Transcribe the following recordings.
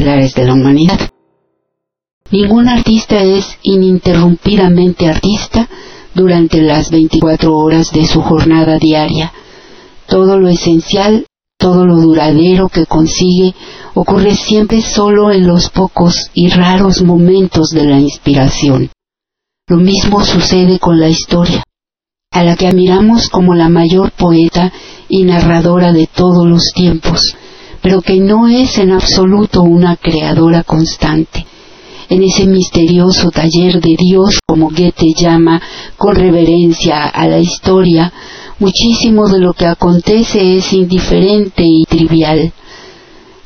de la humanidad. Ningún artista es ininterrumpidamente artista durante las 24 horas de su jornada diaria. Todo lo esencial, todo lo duradero que consigue ocurre siempre solo en los pocos y raros momentos de la inspiración. Lo mismo sucede con la historia, a la que admiramos como la mayor poeta y narradora de todos los tiempos, pero que no es en absoluto una creadora constante en ese misterioso taller de Dios, como Goethe llama con reverencia a la historia, muchísimo de lo que acontece es indiferente y trivial.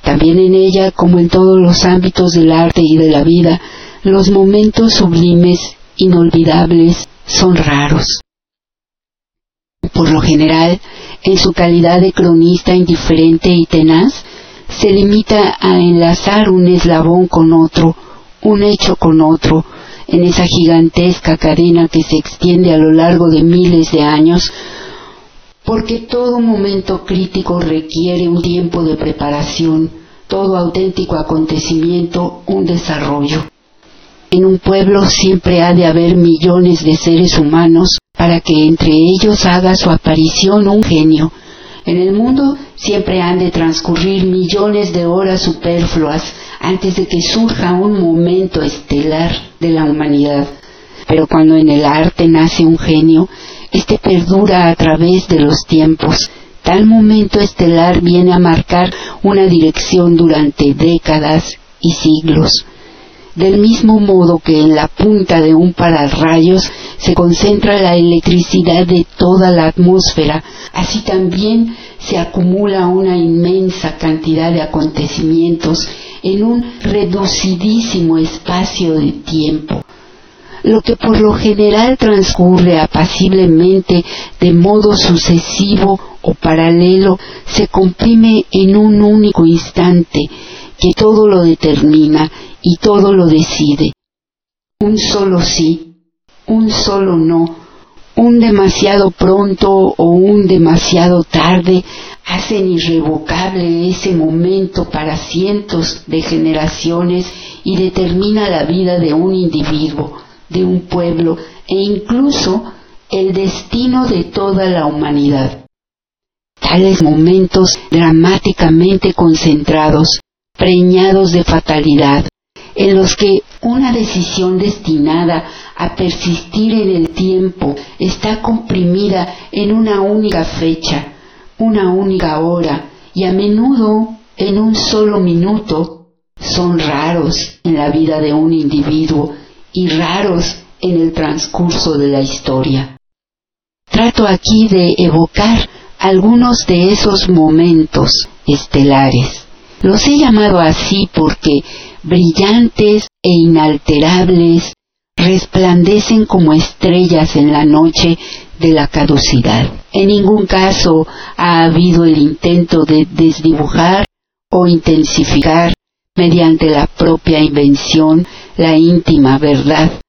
También en ella, como en todos los ámbitos del arte y de la vida, los momentos sublimes, inolvidables, son raros. Por lo general, en su calidad de cronista indiferente y tenaz, se limita a enlazar un eslabón con otro, un hecho con otro, en esa gigantesca cadena que se extiende a lo largo de miles de años, porque todo momento crítico requiere un tiempo de preparación, todo auténtico acontecimiento un desarrollo. En un pueblo siempre ha de haber millones de seres humanos para que entre ellos haga su aparición un genio. En el mundo siempre han de transcurrir millones de horas superfluas antes de que surja un momento estelar de la humanidad. Pero cuando en el arte nace un genio, éste perdura a través de los tiempos. Tal momento estelar viene a marcar una dirección durante décadas y siglos. Del mismo modo que en la punta de un pararrayos se concentra la electricidad de toda la atmósfera, así también se acumula una inmensa cantidad de acontecimientos en un reducidísimo espacio de tiempo. Lo que por lo general transcurre apaciblemente de modo sucesivo o paralelo se comprime en un único instante que todo lo determina y todo lo decide. Un solo sí, un solo no, un demasiado pronto o un demasiado tarde hacen irrevocable ese momento para cientos de generaciones y determina la vida de un individuo, de un pueblo e incluso el destino de toda la humanidad. Tales momentos dramáticamente concentrados, preñados de fatalidad, en los que una decisión destinada a persistir en el tiempo está comprimida en una única fecha, una única hora y a menudo en un solo minuto son raros en la vida de un individuo y raros en el transcurso de la historia. Trato aquí de evocar algunos de esos momentos estelares. Los he llamado así porque brillantes e inalterables resplandecen como estrellas en la noche de la caducidad. En ningún caso ha habido el intento de desdibujar o intensificar mediante la propia invención la íntima verdad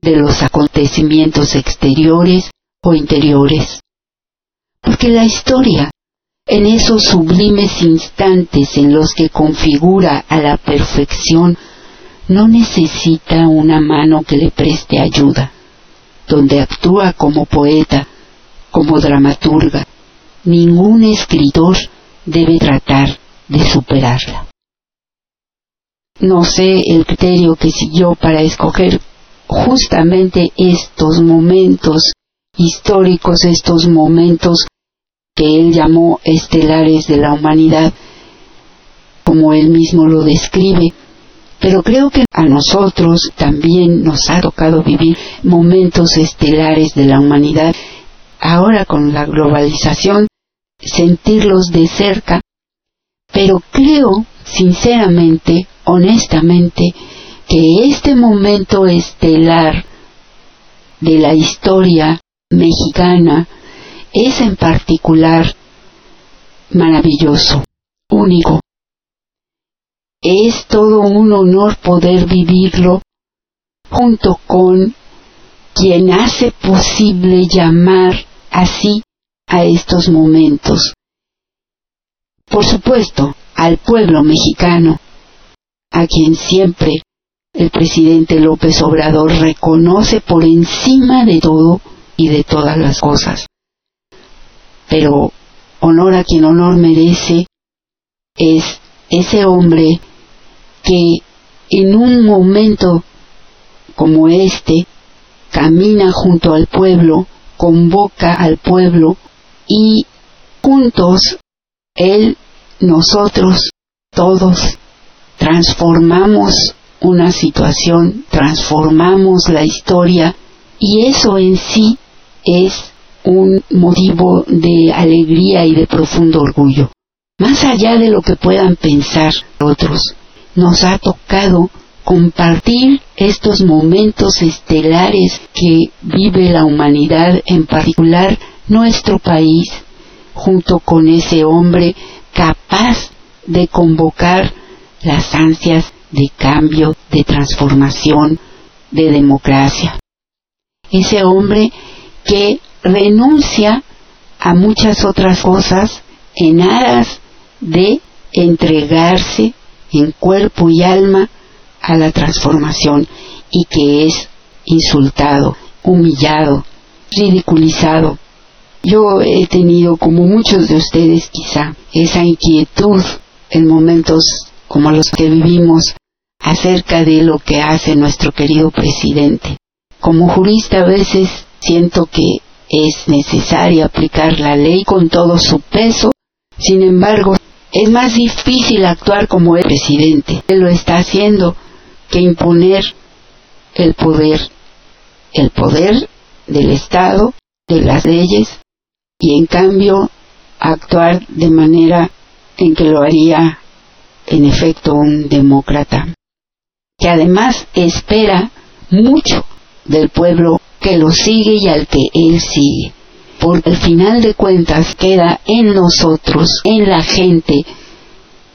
de los acontecimientos exteriores o interiores. Porque la historia, en esos sublimes instantes en los que configura a la perfección, no necesita una mano que le preste ayuda donde actúa como poeta, como dramaturga. Ningún escritor debe tratar de superarla. No sé el criterio que siguió para escoger justamente estos momentos históricos, estos momentos que él llamó estelares de la humanidad, como él mismo lo describe, pero creo que a nosotros también nos ha tocado vivir momentos estelares de la humanidad. Ahora con la globalización, sentirlos de cerca. Pero creo, sinceramente, honestamente, que este momento estelar de la historia mexicana es en particular maravilloso, único, es todo un honor poder vivirlo junto con quien hace posible llamar así a estos momentos. Por supuesto, al pueblo mexicano, a quien siempre el presidente López Obrador reconoce por encima de todo y de todas las cosas. Pero honor a quien honor merece es ese hombre que en un momento como este camina junto al pueblo, convoca al pueblo y juntos, él, nosotros, todos, transformamos una situación, transformamos la historia y eso en sí es un motivo de alegría y de profundo orgullo. Más allá de lo que puedan pensar otros, nos ha tocado compartir estos momentos estelares que vive la humanidad, en particular nuestro país, junto con ese hombre capaz de convocar las ansias de cambio, de transformación, de democracia. Ese hombre que renuncia a muchas otras cosas en aras de entregarse en cuerpo y alma a la transformación y que es insultado, humillado, ridiculizado. Yo he tenido, como muchos de ustedes quizá, esa inquietud en momentos como los que vivimos acerca de lo que hace nuestro querido presidente. Como jurista a veces siento que es necesario aplicar la ley con todo su peso, sin embargo, es más difícil actuar como el presidente. Él lo está haciendo que imponer el poder, el poder del Estado, de las leyes, y en cambio actuar de manera en que lo haría en efecto un demócrata, que además espera mucho del pueblo que lo sigue y al que él sigue, porque al final de cuentas queda en nosotros, en la gente,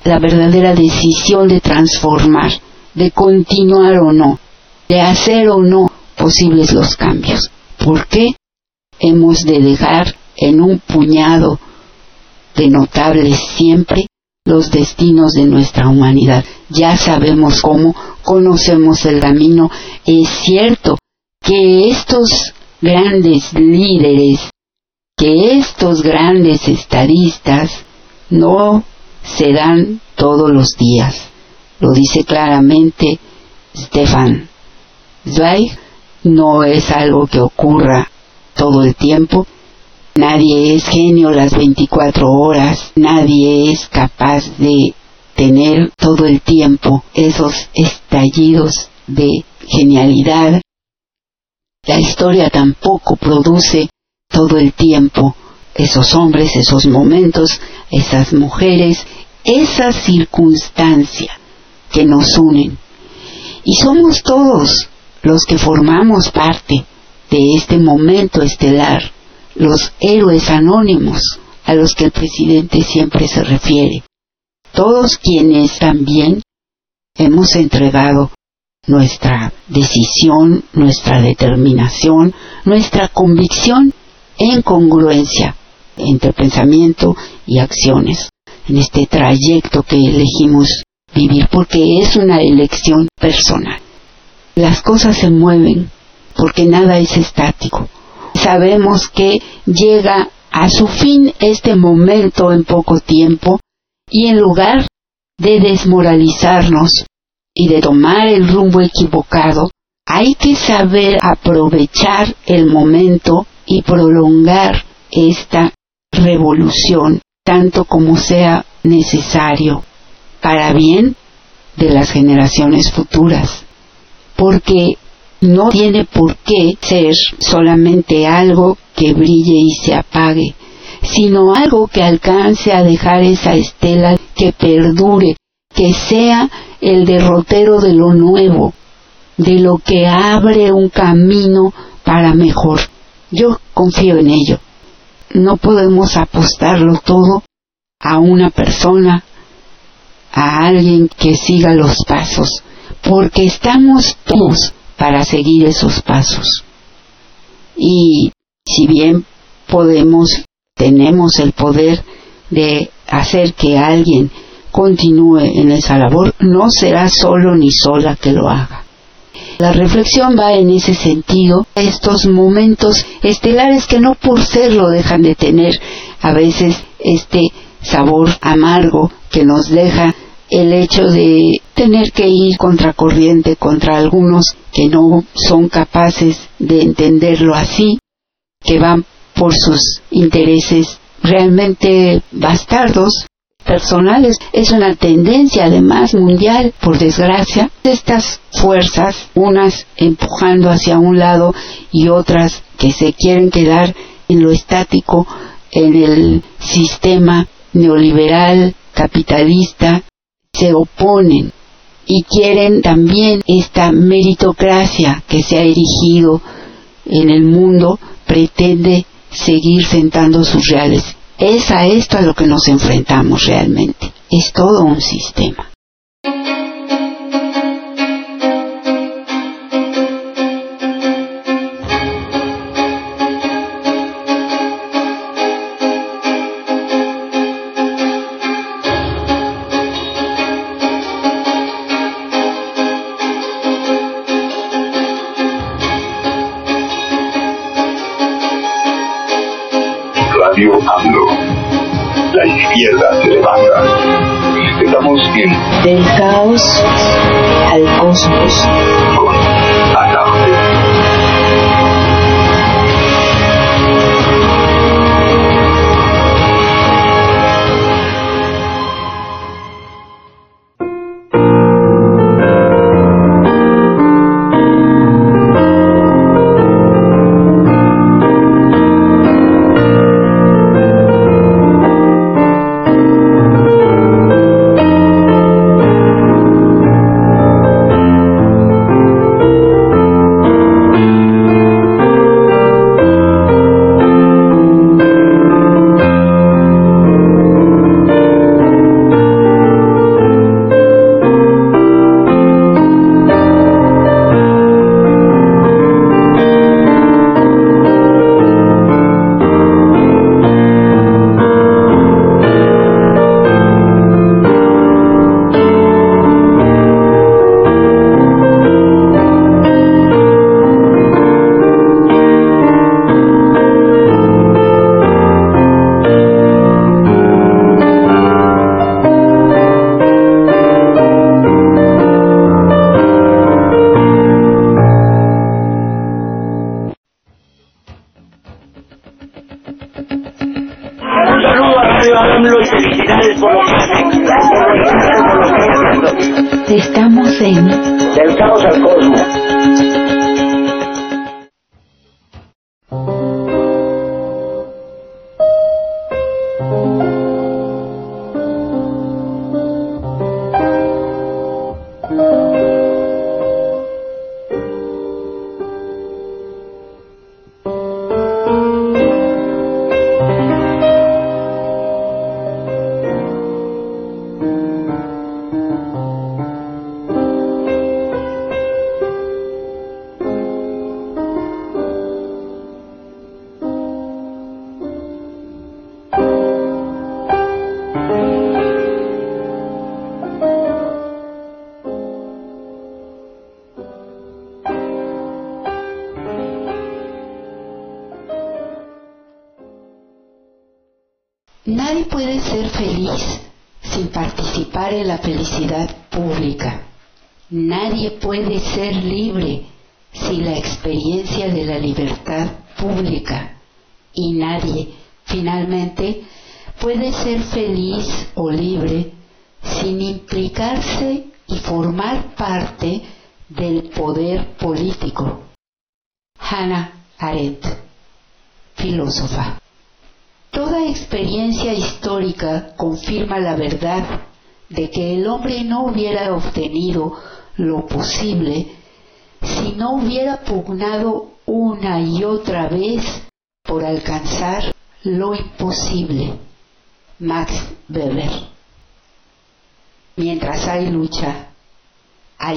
la verdadera decisión de transformar de continuar o no, de hacer o no posibles los cambios. ¿Por qué hemos de dejar en un puñado de notables siempre los destinos de nuestra humanidad? Ya sabemos cómo, conocemos el camino. Es cierto que estos grandes líderes, que estos grandes estadistas no se dan todos los días lo dice claramente Stefan Zweig, no es algo que ocurra todo el tiempo. Nadie es genio las 24 horas, nadie es capaz de tener todo el tiempo esos estallidos de genialidad. La historia tampoco produce todo el tiempo esos hombres, esos momentos, esas mujeres, esa circunstancia que nos unen. Y somos todos los que formamos parte de este momento estelar, los héroes anónimos a los que el presidente siempre se refiere. Todos quienes también hemos entregado nuestra decisión, nuestra determinación, nuestra convicción en congruencia entre pensamiento y acciones en este trayecto que elegimos vivir porque es una elección personal. Las cosas se mueven porque nada es estático. Sabemos que llega a su fin este momento en poco tiempo y en lugar de desmoralizarnos y de tomar el rumbo equivocado, hay que saber aprovechar el momento y prolongar esta revolución tanto como sea necesario para bien de las generaciones futuras, porque no tiene por qué ser solamente algo que brille y se apague, sino algo que alcance a dejar esa estela que perdure, que sea el derrotero de lo nuevo, de lo que abre un camino para mejor. Yo confío en ello. No podemos apostarlo todo a una persona, a alguien que siga los pasos, porque estamos todos para seguir esos pasos. Y si bien podemos, tenemos el poder de hacer que alguien continúe en esa labor, no será solo ni sola que lo haga. La reflexión va en ese sentido, estos momentos estelares que no por serlo dejan de tener a veces este sabor amargo que nos deja el hecho de tener que ir contracorriente contra algunos que no son capaces de entenderlo así, que van por sus intereses realmente bastardos personales. Es una tendencia además mundial, por desgracia. Estas fuerzas, unas empujando hacia un lado y otras que se quieren quedar en lo estático, en el sistema neoliberal, capitalista, se oponen y quieren también esta meritocracia que se ha erigido en el mundo, pretende seguir sentando sus reales es a esto a lo que nos enfrentamos realmente. Es todo un sistema. La izquierda se levanta. Estamos en... Del caos al cosmos. Estamos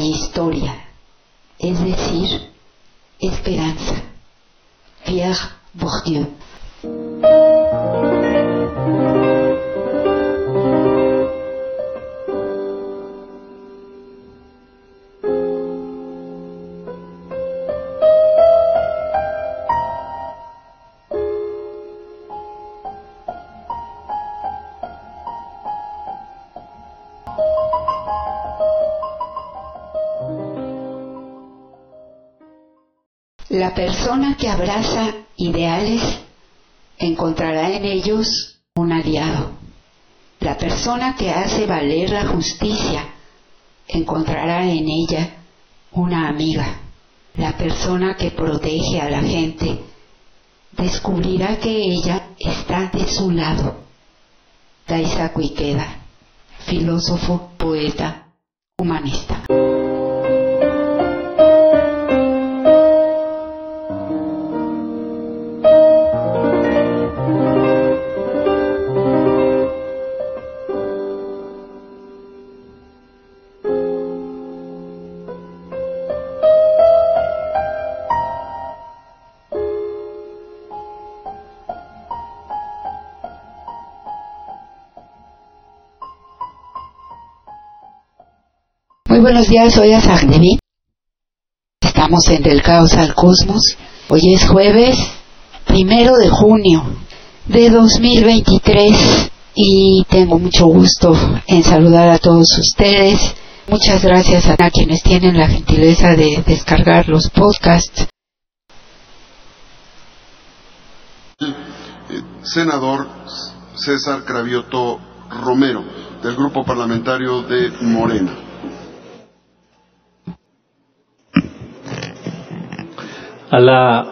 hay historia, es decir, esperanza. Pierre Bourdieu. La persona que abraza ideales encontrará en ellos un aliado. La persona que hace valer la justicia encontrará en ella una amiga. La persona que protege a la gente descubrirá que ella está de su lado. Daisaku Ikeda, filósofo, poeta, humanista. Buenos días, soy Azagdevi. Estamos en Del Caos al Cosmos. Hoy es jueves primero de junio de 2023 y tengo mucho gusto en saludar a todos ustedes. Muchas gracias a quienes tienen la gentileza de descargar los podcasts. senador César Cravioto Romero, del Grupo Parlamentario de Morena. A la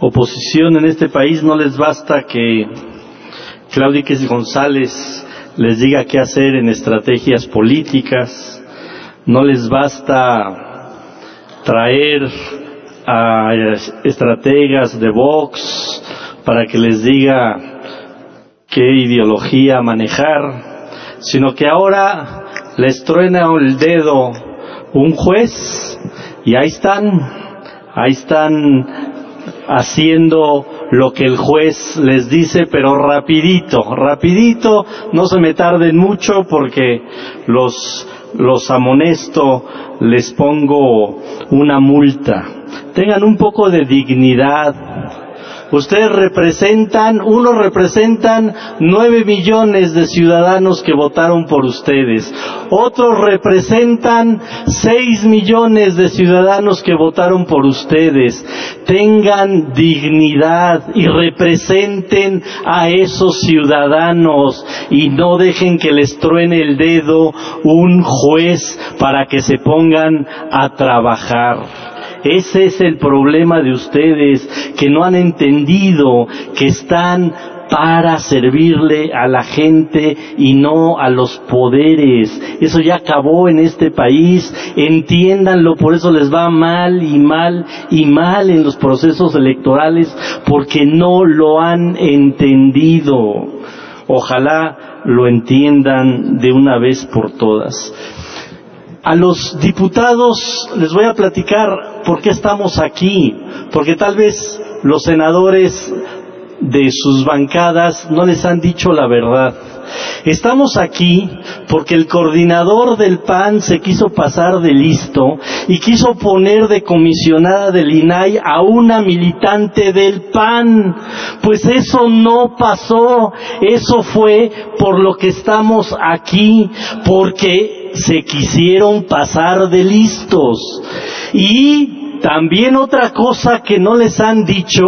oposición en este país no les basta que Claudia González les diga qué hacer en estrategias políticas, no les basta traer a estrategas de Vox para que les diga qué ideología manejar, sino que ahora les truena el dedo un juez y ahí están ahí están haciendo lo que el juez les dice, pero rapidito, rapidito, no se me tarden mucho porque los, los amonesto, les pongo una multa. Tengan un poco de dignidad, Ustedes representan, unos representan nueve millones de ciudadanos que votaron por ustedes. Otros representan seis millones de ciudadanos que votaron por ustedes. Tengan dignidad y representen a esos ciudadanos y no dejen que les truene el dedo un juez para que se pongan a trabajar. Ese es el problema de ustedes, que no han entendido que están para servirle a la gente y no a los poderes. Eso ya acabó en este país. Entiéndanlo, por eso les va mal y mal y mal en los procesos electorales, porque no lo han entendido. Ojalá lo entiendan de una vez por todas. A los diputados les voy a platicar por qué estamos aquí, porque tal vez los senadores de sus bancadas no les han dicho la verdad. Estamos aquí porque el coordinador del PAN se quiso pasar de listo y quiso poner de comisionada del INAI a una militante del PAN. Pues eso no pasó, eso fue por lo que estamos aquí, porque se quisieron pasar de listos. Y también otra cosa que no les han dicho,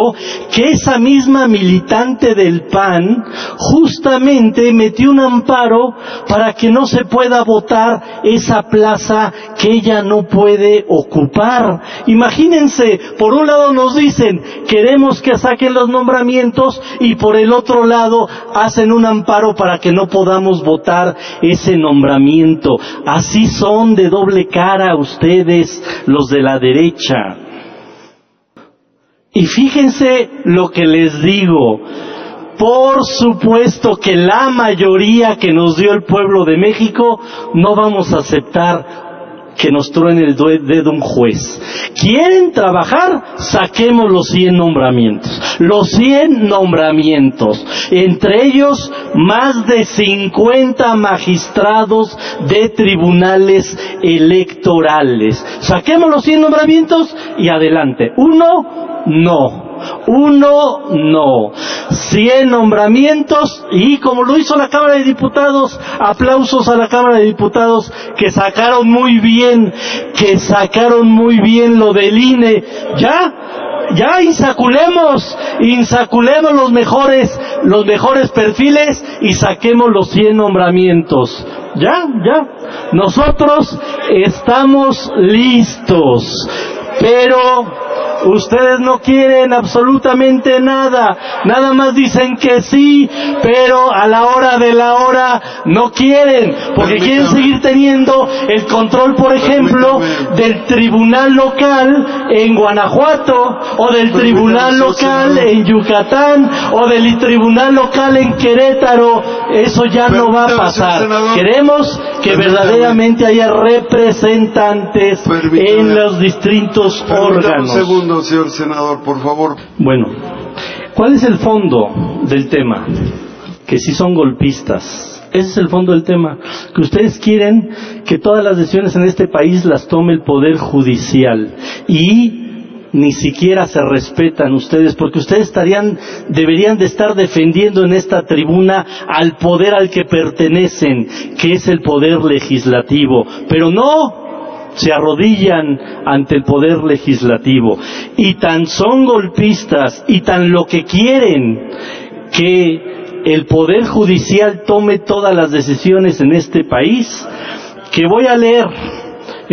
que esa misma militante del PAN justamente metió un amparo para que no se pueda votar esa plaza que ella no puede ocupar. Imagínense, por un lado nos dicen, queremos que saquen los nombramientos y por el otro lado hacen un amparo para que no podamos votar ese nombramiento. Así son de doble cara ustedes, los de la derecha. Y fíjense lo que les digo. Por supuesto que la mayoría que nos dio el pueblo de México no vamos a aceptar que nos truene el dedo un juez. ¿Quieren trabajar? Saquemos los 100 nombramientos. Los 100 nombramientos. Entre ellos, más de 50 magistrados de tribunales electorales. Saquemos los 100 nombramientos y adelante. Uno, no. Uno, no. Cien nombramientos y como lo hizo la Cámara de Diputados, aplausos a la Cámara de Diputados que sacaron muy bien, que sacaron muy bien lo del INE. ¿Ya? ya insaculemos, insaculemos los mejores, los mejores perfiles y saquemos los 100 nombramientos. Ya, ya. Nosotros estamos listos, pero Ustedes no quieren absolutamente nada, nada más dicen que sí, pero a la hora de la hora no quieren, porque quieren seguir teniendo el control, por ejemplo, del tribunal local en Guanajuato, o del tribunal local en Yucatán, o del tribunal local en Querétaro. Eso ya no va a pasar. Queremos que verdaderamente haya representantes en los distintos órganos señor senador, por favor. Bueno, ¿cuál es el fondo del tema? Que si son golpistas. Ese es el fondo del tema. Que ustedes quieren que todas las decisiones en este país las tome el Poder Judicial. Y ni siquiera se respetan ustedes, porque ustedes estarían, deberían de estar defendiendo en esta tribuna al poder al que pertenecen, que es el poder legislativo. Pero no, se arrodillan ante el poder legislativo. Y tan son golpistas y tan lo que quieren que el poder judicial tome todas las decisiones en este país, que voy a leer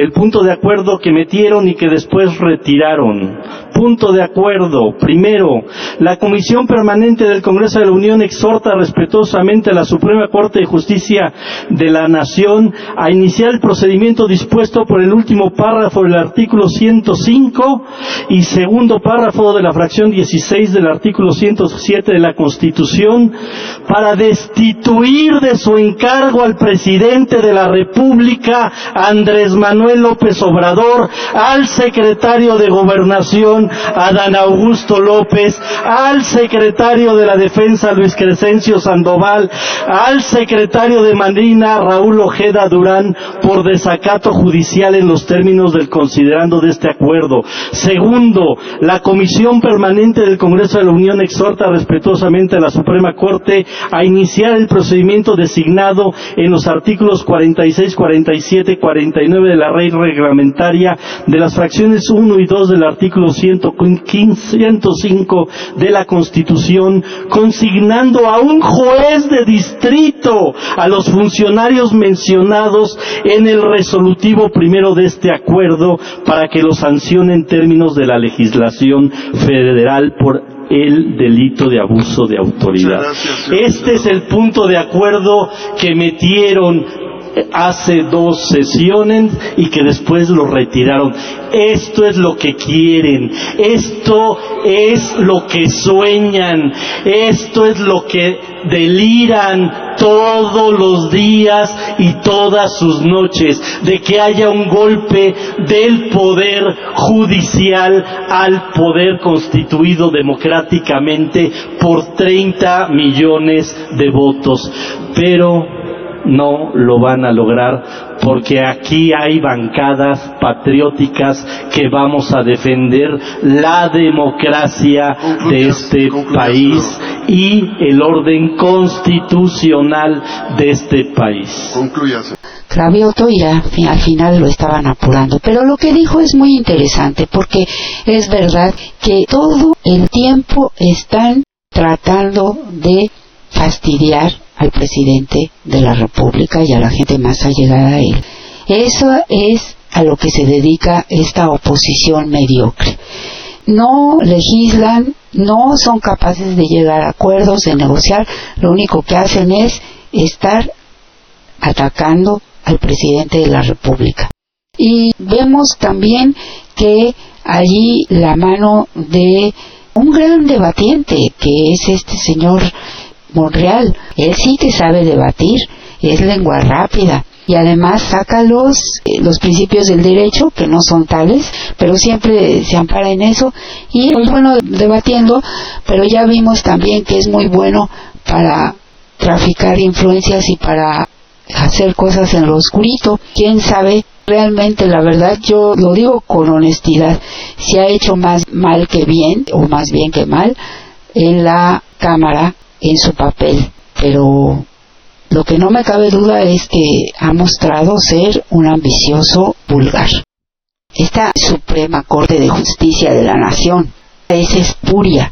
el punto de acuerdo que metieron y que después retiraron punto de acuerdo. Primero, la Comisión Permanente del Congreso de la Unión exhorta respetuosamente a la Suprema Corte de Justicia de la Nación a iniciar el procedimiento dispuesto por el último párrafo del artículo 105 y segundo párrafo de la fracción 16 del artículo 107 de la Constitución para destituir de su encargo al presidente de la República, Andrés Manuel López Obrador, al secretario de Gobernación, Adán Augusto López, al secretario de la Defensa Luis Crescencio Sandoval, al secretario de Marina Raúl Ojeda Durán por desacato judicial en los términos del considerando de este acuerdo. Segundo, la Comisión Permanente del Congreso de la Unión exhorta respetuosamente a la Suprema Corte a iniciar el procedimiento designado en los artículos 46, 47, 49 de la ley reglamentaria de las fracciones 1 y 2 del artículo 100 105 de la Constitución, consignando a un juez de distrito a los funcionarios mencionados en el resolutivo primero de este acuerdo para que lo sancione en términos de la legislación federal por el delito de abuso de autoridad. Este es el punto de acuerdo que metieron hace dos sesiones y que después lo retiraron. Esto es lo que quieren, esto es lo que sueñan, esto es lo que deliran todos los días y todas sus noches, de que haya un golpe del poder judicial al poder constituido democráticamente por 30 millones de votos. Pero no lo van a lograr porque aquí hay bancadas patrióticas que vamos a defender la democracia de este país y el orden constitucional de este país. Cravioto ya al final lo estaban apurando. Pero lo que dijo es muy interesante porque es verdad que todo el tiempo están tratando de fastidiar al presidente de la República y a la gente más allegada a él. Eso es a lo que se dedica esta oposición mediocre. No legislan, no son capaces de llegar a acuerdos, de negociar, lo único que hacen es estar atacando al presidente de la República. Y vemos también que allí la mano de un gran debatiente, que es este señor Monreal. Él sí que sabe debatir, es lengua rápida y además saca los, eh, los principios del derecho, que no son tales, pero siempre se ampara en eso, y es bueno debatiendo, pero ya vimos también que es muy bueno para traficar influencias y para hacer cosas en lo oscurito. Quién sabe Realmente, la verdad, yo lo digo con honestidad, se ha hecho más mal que bien, o más bien que mal, en la Cámara, en su papel. Pero lo que no me cabe duda es que ha mostrado ser un ambicioso vulgar. Esta Suprema Corte de Justicia de la Nación es espuria,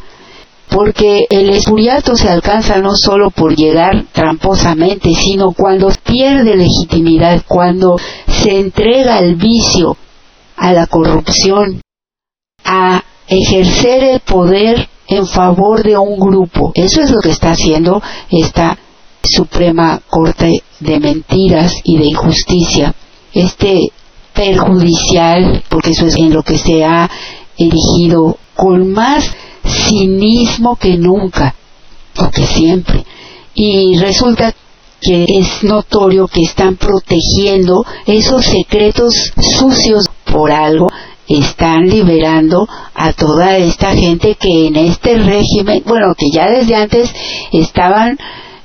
porque el espuriato se alcanza no solo por llegar tramposamente, sino cuando pierde legitimidad, cuando se entrega al vicio, a la corrupción, a ejercer el poder en favor de un grupo. Eso es lo que está haciendo esta Suprema Corte de Mentiras y de Injusticia. Este perjudicial, porque eso es en lo que se ha erigido con más cinismo que nunca, o que siempre. Y resulta que es notorio que están protegiendo esos secretos sucios por algo, están liberando a toda esta gente que en este régimen, bueno, que ya desde antes estaban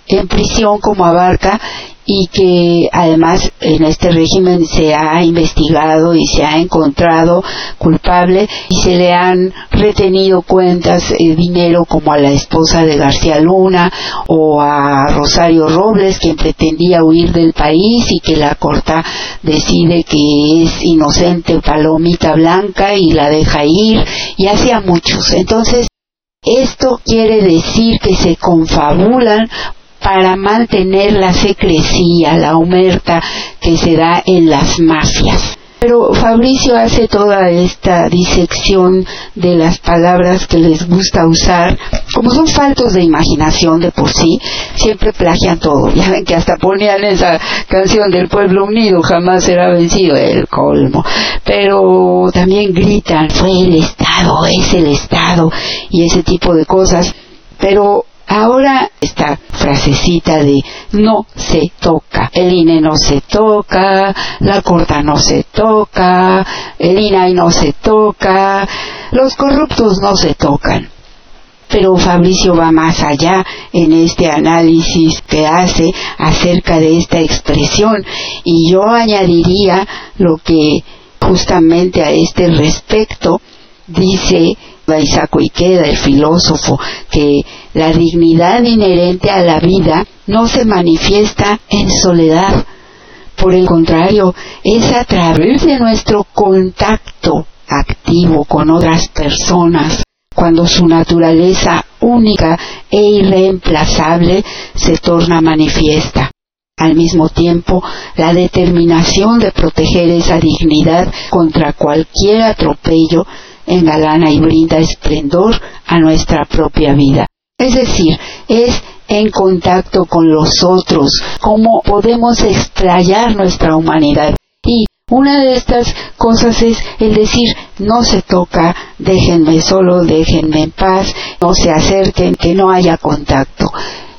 en prisión como abarca y que además en este régimen se ha investigado y se ha encontrado culpable y se le han retenido cuentas, eh, dinero como a la esposa de García Luna o a Rosario Robles quien pretendía huir del país y que la corta decide que es inocente palomita blanca y la deja ir y hace a muchos. Entonces esto quiere decir que se confabulan para mantener la secrecía, la humerta que se da en las mafias. Pero Fabricio hace toda esta disección de las palabras que les gusta usar, como son faltos de imaginación de por sí, siempre plagian todo. Ya ven que hasta ponían esa canción del pueblo unido, jamás será vencido, el colmo. Pero también gritan, fue el Estado, es el Estado, y ese tipo de cosas. Pero Ahora esta frasecita de no se toca, el INE no se toca, la corta no se toca, el INAI no se toca, los corruptos no se tocan. Pero Fabricio va más allá en este análisis que hace acerca de esta expresión y yo añadiría lo que justamente a este respecto dice Isaac Ikeda, el filósofo, que la dignidad inherente a la vida no se manifiesta en soledad. Por el contrario, es a través de nuestro contacto activo con otras personas, cuando su naturaleza única e irreemplazable se torna manifiesta. Al mismo tiempo, la determinación de proteger esa dignidad contra cualquier atropello engalana y brinda esplendor a nuestra propia vida. Es decir, es en contacto con los otros, cómo podemos explayar nuestra humanidad. Y una de estas cosas es el decir, no se toca, déjenme solo, déjenme en paz, no se acerquen, que no haya contacto.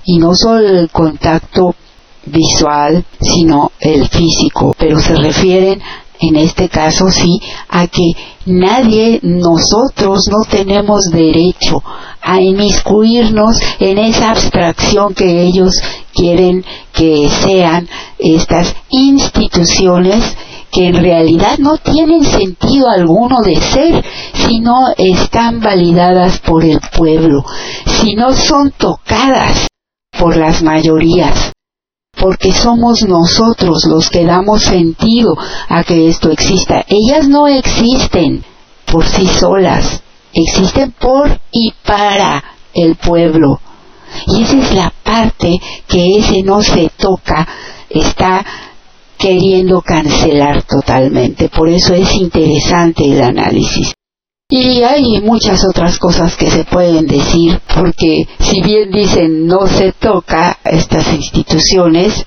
Y no solo el contacto visual, sino el físico, pero se refieren en este caso sí, a que nadie, nosotros no tenemos derecho a inmiscuirnos en esa abstracción que ellos quieren que sean estas instituciones que en realidad no tienen sentido alguno de ser si no están validadas por el pueblo, si no son tocadas por las mayorías porque somos nosotros los que damos sentido a que esto exista. Ellas no existen por sí solas, existen por y para el pueblo. Y esa es la parte que ese no se toca, está queriendo cancelar totalmente. Por eso es interesante el análisis. Y hay muchas otras cosas que se pueden decir, porque si bien dicen no se toca estas instituciones,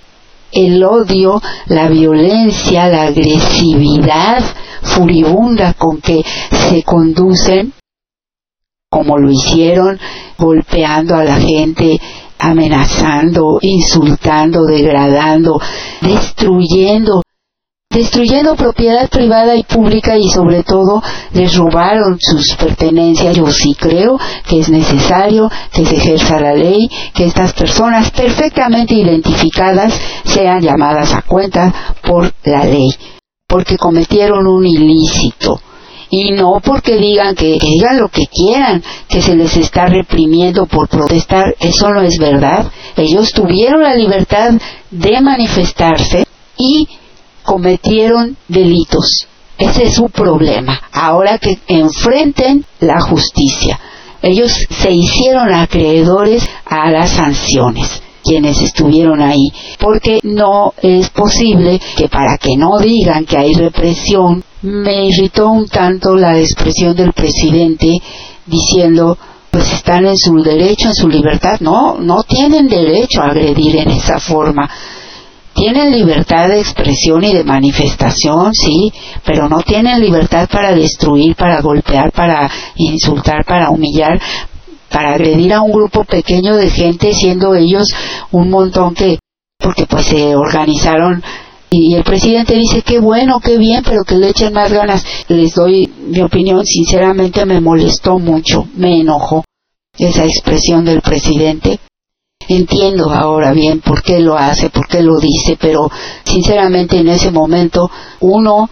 el odio, la violencia, la agresividad furibunda con que se conducen, como lo hicieron, golpeando a la gente, amenazando, insultando, degradando, destruyendo destruyendo propiedad privada y pública y sobre todo les robaron sus pertenencias. Yo sí creo que es necesario que se ejerza la ley, que estas personas perfectamente identificadas sean llamadas a cuenta por la ley. porque cometieron un ilícito y no porque digan que, digan lo que quieran, que se les está reprimiendo por protestar, eso no es verdad. Ellos tuvieron la libertad de manifestarse y cometieron delitos. Ese es su problema. Ahora que enfrenten la justicia. Ellos se hicieron acreedores a las sanciones quienes estuvieron ahí, porque no es posible que para que no digan que hay represión, me irritó un tanto la expresión del presidente diciendo pues están en su derecho, en su libertad. No, no tienen derecho a agredir en esa forma. Tienen libertad de expresión y de manifestación, sí, pero no tienen libertad para destruir, para golpear, para insultar, para humillar, para agredir a un grupo pequeño de gente, siendo ellos un montón que, porque pues se organizaron y el presidente dice qué bueno, qué bien, pero que le echen más ganas. Les doy mi opinión, sinceramente me molestó mucho, me enojó esa expresión del presidente. Entiendo ahora bien por qué lo hace, por qué lo dice, pero sinceramente en ese momento uno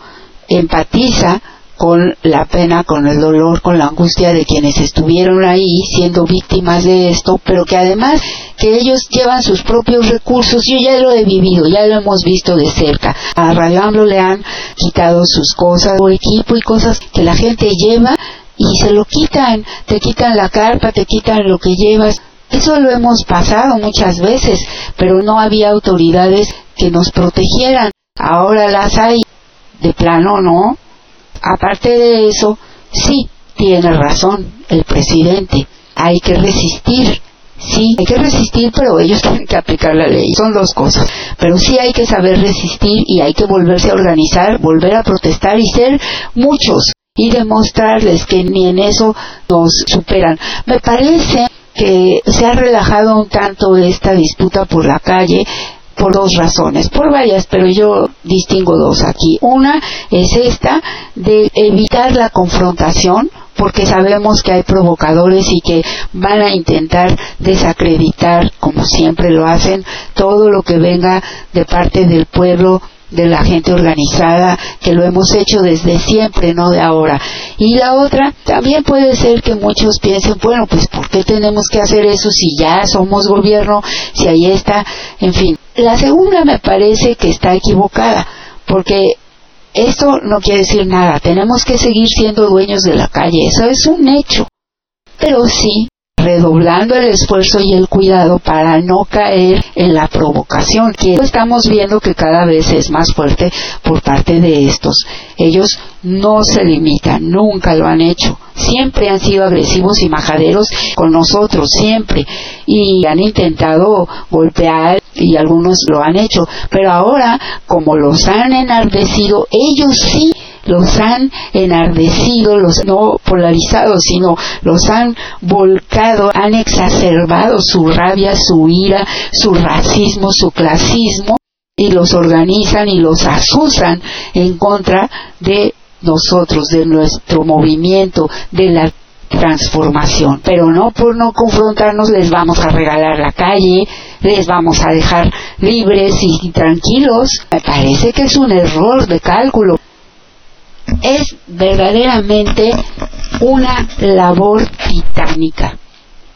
empatiza con la pena, con el dolor, con la angustia de quienes estuvieron ahí siendo víctimas de esto, pero que además que ellos llevan sus propios recursos, yo ya lo he vivido, ya lo hemos visto de cerca. A le han quitado sus cosas, o equipo y cosas que la gente lleva y se lo quitan, te quitan la carpa, te quitan lo que llevas. Eso lo hemos pasado muchas veces, pero no había autoridades que nos protegieran. Ahora las hay. De plano no. Aparte de eso, sí, tiene razón el presidente. Hay que resistir. Sí, hay que resistir, pero ellos tienen que aplicar la ley. Son dos cosas. Pero sí hay que saber resistir y hay que volverse a organizar, volver a protestar y ser muchos y demostrarles que ni en eso nos superan. Me parece que se ha relajado un tanto esta disputa por la calle por dos razones, por varias, pero yo distingo dos aquí. Una es esta de evitar la confrontación, porque sabemos que hay provocadores y que van a intentar desacreditar, como siempre lo hacen, todo lo que venga de parte del pueblo de la gente organizada, que lo hemos hecho desde siempre, no de ahora. Y la otra, también puede ser que muchos piensen, bueno, pues ¿por qué tenemos que hacer eso si ya somos gobierno, si ahí está, en fin. La segunda me parece que está equivocada, porque esto no quiere decir nada, tenemos que seguir siendo dueños de la calle, eso es un hecho. Pero sí redoblando el esfuerzo y el cuidado para no caer en la provocación, que estamos viendo que cada vez es más fuerte por parte de estos. Ellos no se limitan, nunca lo han hecho. Siempre han sido agresivos y majaderos con nosotros, siempre. Y han intentado golpear y algunos lo han hecho. Pero ahora, como los han enardecido, ellos sí los han enardecido, los no polarizado, sino los han volcado, han exacerbado su rabia, su ira, su racismo, su clasismo, y los organizan y los acusan en contra de nosotros, de nuestro movimiento, de la transformación. Pero no por no confrontarnos les vamos a regalar la calle, les vamos a dejar libres y tranquilos. Me parece que es un error de cálculo es verdaderamente una labor titánica.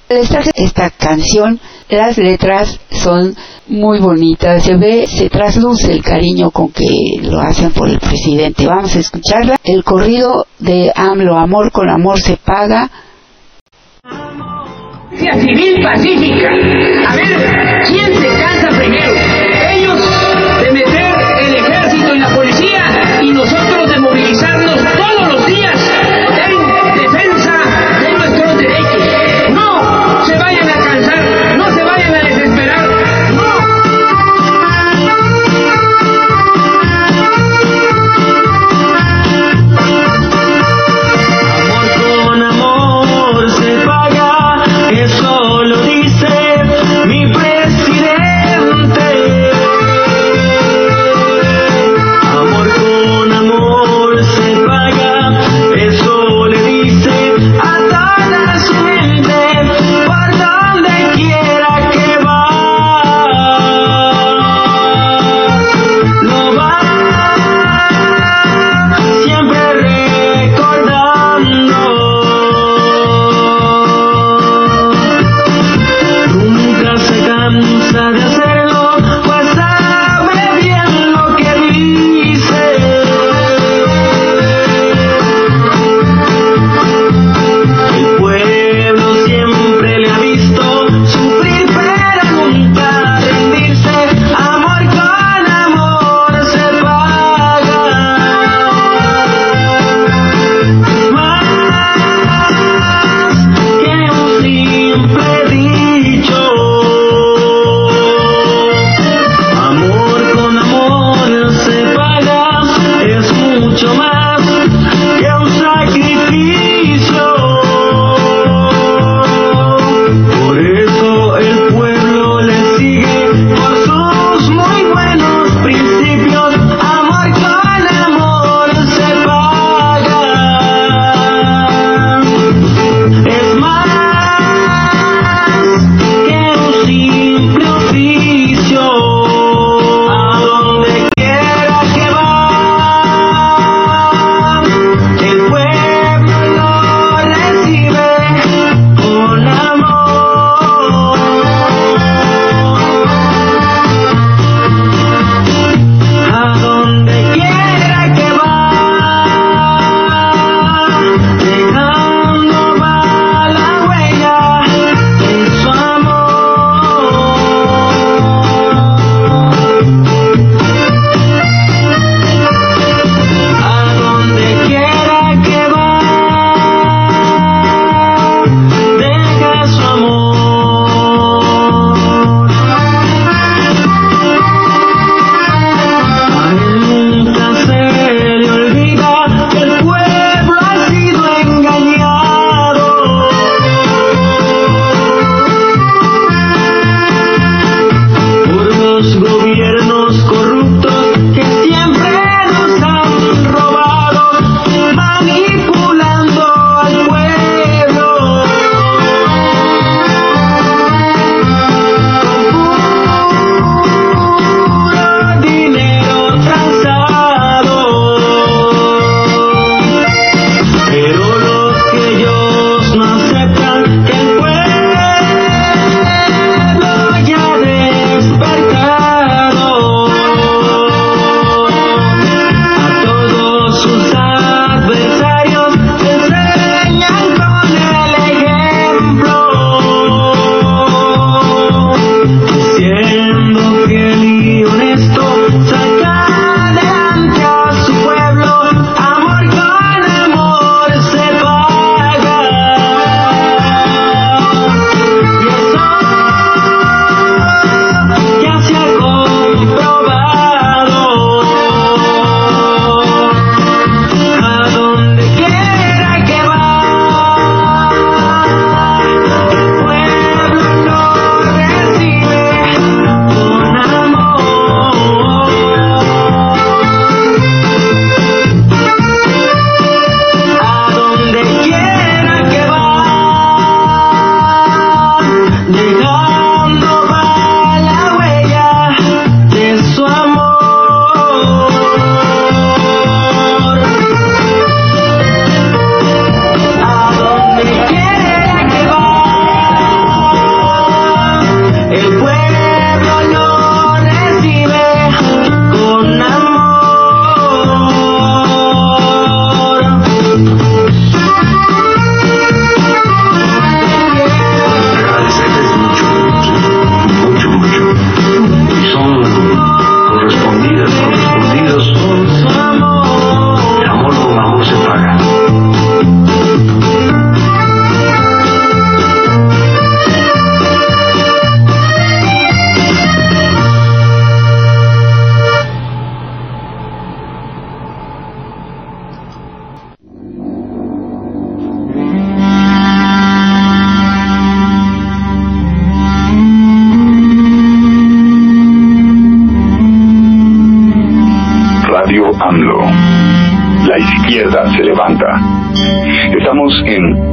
Esta canción, las letras son muy bonitas, se ve, se trasluce el cariño con que lo hacen por el presidente. Vamos a escucharla. El corrido de AMLO, Amor con Amor se paga. Civil pacífica. A ver, ¿quién se cansa primero?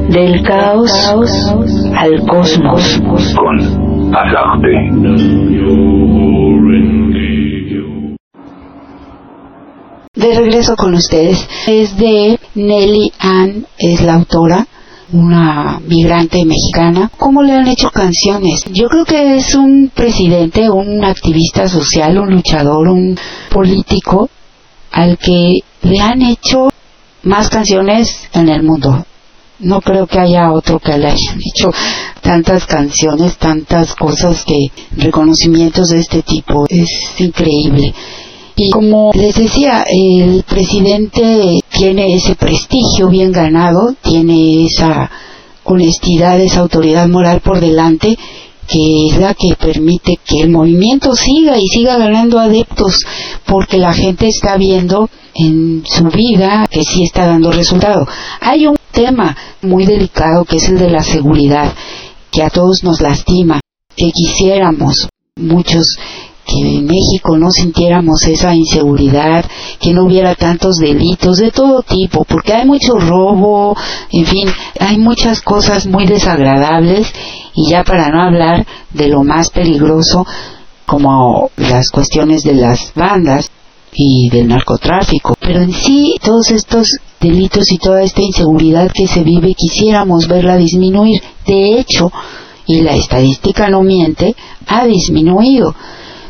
Del caos al cosmos. con Azarte. De regreso con ustedes. Es de Nelly Ann, es la autora, una migrante mexicana. ¿Cómo le han hecho canciones? Yo creo que es un presidente, un activista social, un luchador, un político al que le han hecho más canciones en el mundo. No creo que haya otro que le hayan hecho tantas canciones, tantas cosas que reconocimientos de este tipo. Es increíble. Y como les decía, el presidente tiene ese prestigio bien ganado, tiene esa honestidad, esa autoridad moral por delante, que es la que permite que el movimiento siga y siga ganando adeptos, porque la gente está viendo en su vida que sí está dando resultado. Hay un tema muy delicado que es el de la seguridad, que a todos nos lastima, que quisiéramos muchos que en México no sintiéramos esa inseguridad, que no hubiera tantos delitos de todo tipo, porque hay mucho robo, en fin, hay muchas cosas muy desagradables y ya para no hablar de lo más peligroso como las cuestiones de las bandas y del narcotráfico. Pero en sí, todos estos delitos y toda esta inseguridad que se vive, quisiéramos verla disminuir. De hecho, y la estadística no miente, ha disminuido.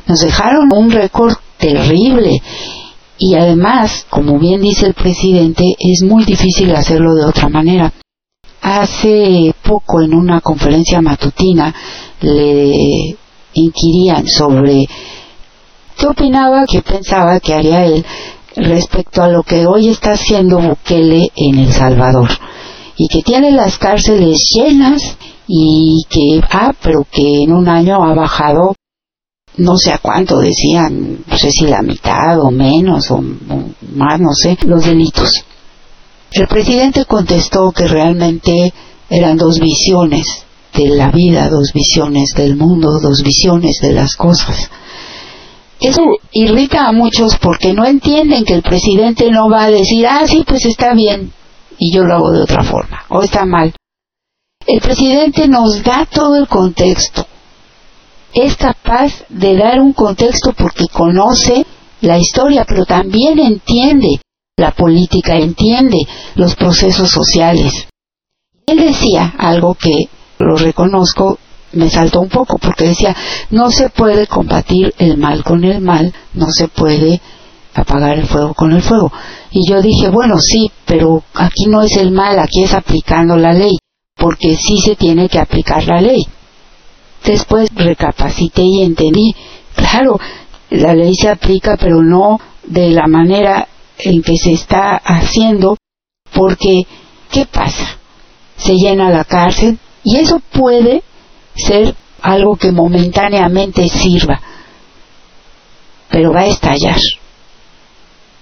Nos dejaron un récord terrible y además, como bien dice el presidente, es muy difícil hacerlo de otra manera. Hace poco en una conferencia matutina le inquirían sobre qué opinaba, qué pensaba que haría él respecto a lo que hoy está haciendo Bukele en El Salvador y que tiene las cárceles llenas y que, ah, pero que en un año ha bajado no sé a cuánto decían, no sé si la mitad o menos o, o más, no sé, los delitos. El presidente contestó que realmente eran dos visiones de la vida, dos visiones del mundo, dos visiones de las cosas. Eso irrita a muchos porque no entienden que el presidente no va a decir, ah, sí, pues está bien y yo lo hago de otra forma, o está mal. El presidente nos da todo el contexto, es capaz de dar un contexto porque conoce la historia, pero también entiende la política, entiende los procesos sociales. Él decía algo que lo reconozco, me saltó un poco, porque decía, no se puede combatir el mal con el mal, no se puede apagar el fuego con el fuego. Y yo dije, bueno, sí, pero aquí no es el mal, aquí es aplicando la ley, porque sí se tiene que aplicar la ley. Después recapacité y entendí, claro, la ley se aplica, pero no de la manera en que se está haciendo, porque, ¿qué pasa? Se llena la cárcel y eso puede ser algo que momentáneamente sirva, pero va a estallar,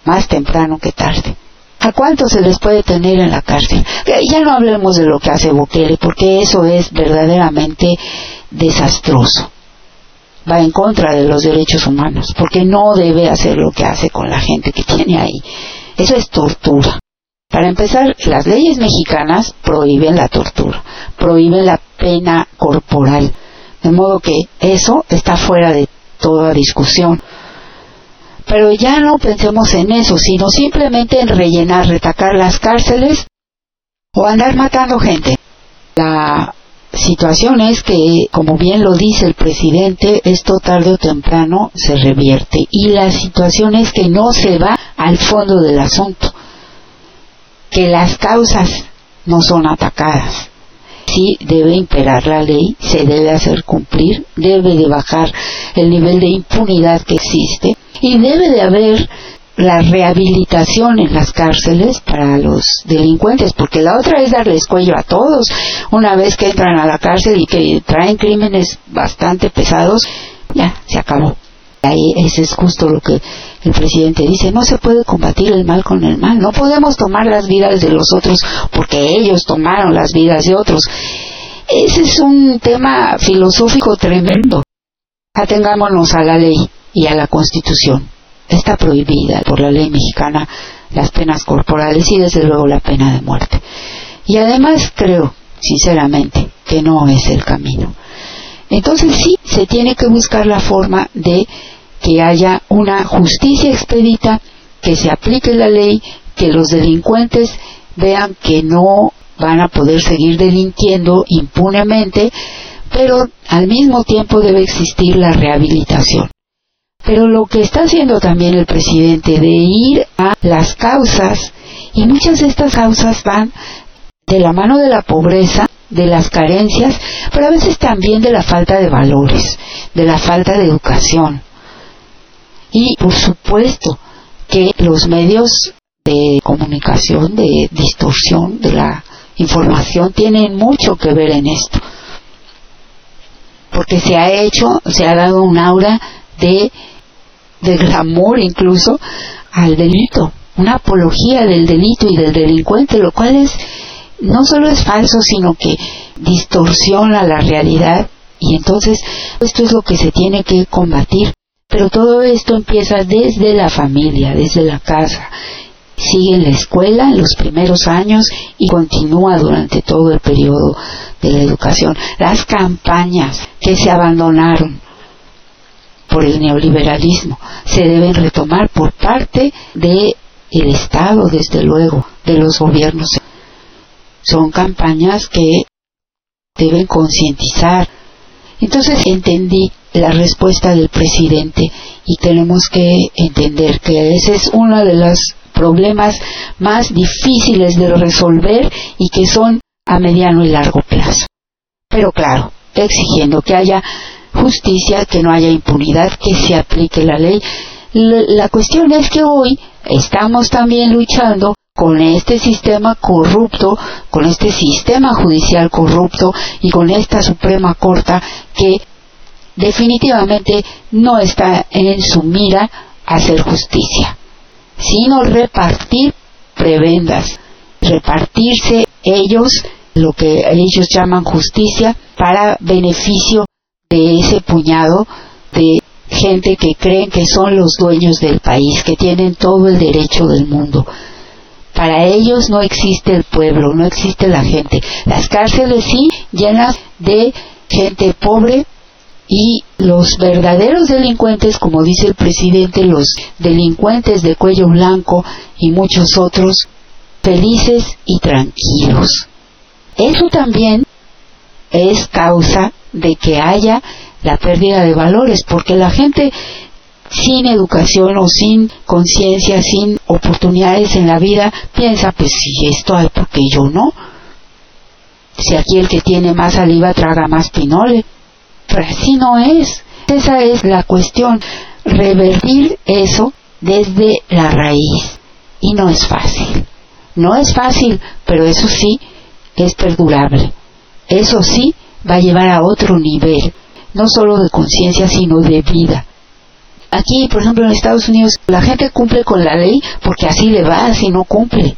más temprano que tarde. ¿A cuántos se les puede tener en la cárcel? Ya no hablemos de lo que hace Bukele, porque eso es verdaderamente desastroso. Va en contra de los derechos humanos, porque no debe hacer lo que hace con la gente que tiene ahí. Eso es tortura. Para empezar, las leyes mexicanas prohíben la tortura, prohíben la pena corporal, de modo que eso está fuera de toda discusión. Pero ya no pensemos en eso, sino simplemente en rellenar, retacar las cárceles o andar matando gente. La situación es que, como bien lo dice el presidente, esto tarde o temprano se revierte. Y la situación es que no se va al fondo del asunto, que las causas no son atacadas. Sí debe imperar la ley, se debe hacer cumplir, debe de bajar el nivel de impunidad que existe y debe de haber la rehabilitación en las cárceles para los delincuentes, porque la otra es darles cuello a todos. Una vez que entran a la cárcel y que traen crímenes bastante pesados, ya, se acabó. Ahí ese es justo lo que el presidente dice, no se puede combatir el mal con el mal, no podemos tomar las vidas de los otros porque ellos tomaron las vidas de otros. Ese es un tema filosófico tremendo. Atengámonos a la ley y a la constitución está prohibida por la ley mexicana las penas corporales y desde luego la pena de muerte. Y además creo, sinceramente, que no es el camino. Entonces sí, se tiene que buscar la forma de que haya una justicia expedita, que se aplique la ley, que los delincuentes vean que no van a poder seguir delinquiendo impunemente, pero al mismo tiempo debe existir la rehabilitación. Pero lo que está haciendo también el presidente de ir a las causas, y muchas de estas causas van de la mano de la pobreza, de las carencias, pero a veces también de la falta de valores, de la falta de educación. Y por supuesto que los medios de comunicación, de distorsión de la información tienen mucho que ver en esto. Porque se ha hecho, se ha dado un aura de glamour incluso al delito, una apología del delito y del delincuente, lo cual es no solo es falso, sino que distorsiona la realidad y entonces esto es lo que se tiene que combatir. Pero todo esto empieza desde la familia, desde la casa. Sigue en la escuela en los primeros años y continúa durante todo el periodo de la educación. Las campañas que se abandonaron por el neoliberalismo se deben retomar por parte del el Estado, desde luego, de los gobiernos. Son campañas que deben concientizar. Entonces entendí la respuesta del presidente y tenemos que entender que ese es uno de los problemas más difíciles de resolver y que son a mediano y largo plazo. Pero claro, exigiendo que haya justicia, que no haya impunidad, que se aplique la ley. La, cuestión es que hoy estamos también luchando con este sistema corrupto, con este sistema judicial corrupto y con esta Suprema Corte que definitivamente no está en su mira hacer justicia, sino repartir prebendas, repartirse ellos lo que ellos llaman justicia para beneficio de ese puñado de gente que creen que son los dueños del país, que tienen todo el derecho del mundo. Para ellos no existe el pueblo, no existe la gente. Las cárceles sí llenas de gente pobre y los verdaderos delincuentes, como dice el presidente, los delincuentes de cuello blanco y muchos otros, felices y tranquilos. Eso también es causa de que haya la pérdida de valores, porque la gente sin educación o sin conciencia, sin oportunidades en la vida, piensa, pues si esto hay, porque yo no? Si aquí el que tiene más saliva traga más pinole. Así no es. Esa es la cuestión. Revertir eso desde la raíz. Y no es fácil. No es fácil, pero eso sí es perdurable. Eso sí va a llevar a otro nivel, no solo de conciencia, sino de vida. Aquí, por ejemplo, en Estados Unidos, la gente cumple con la ley porque así le va, si no cumple.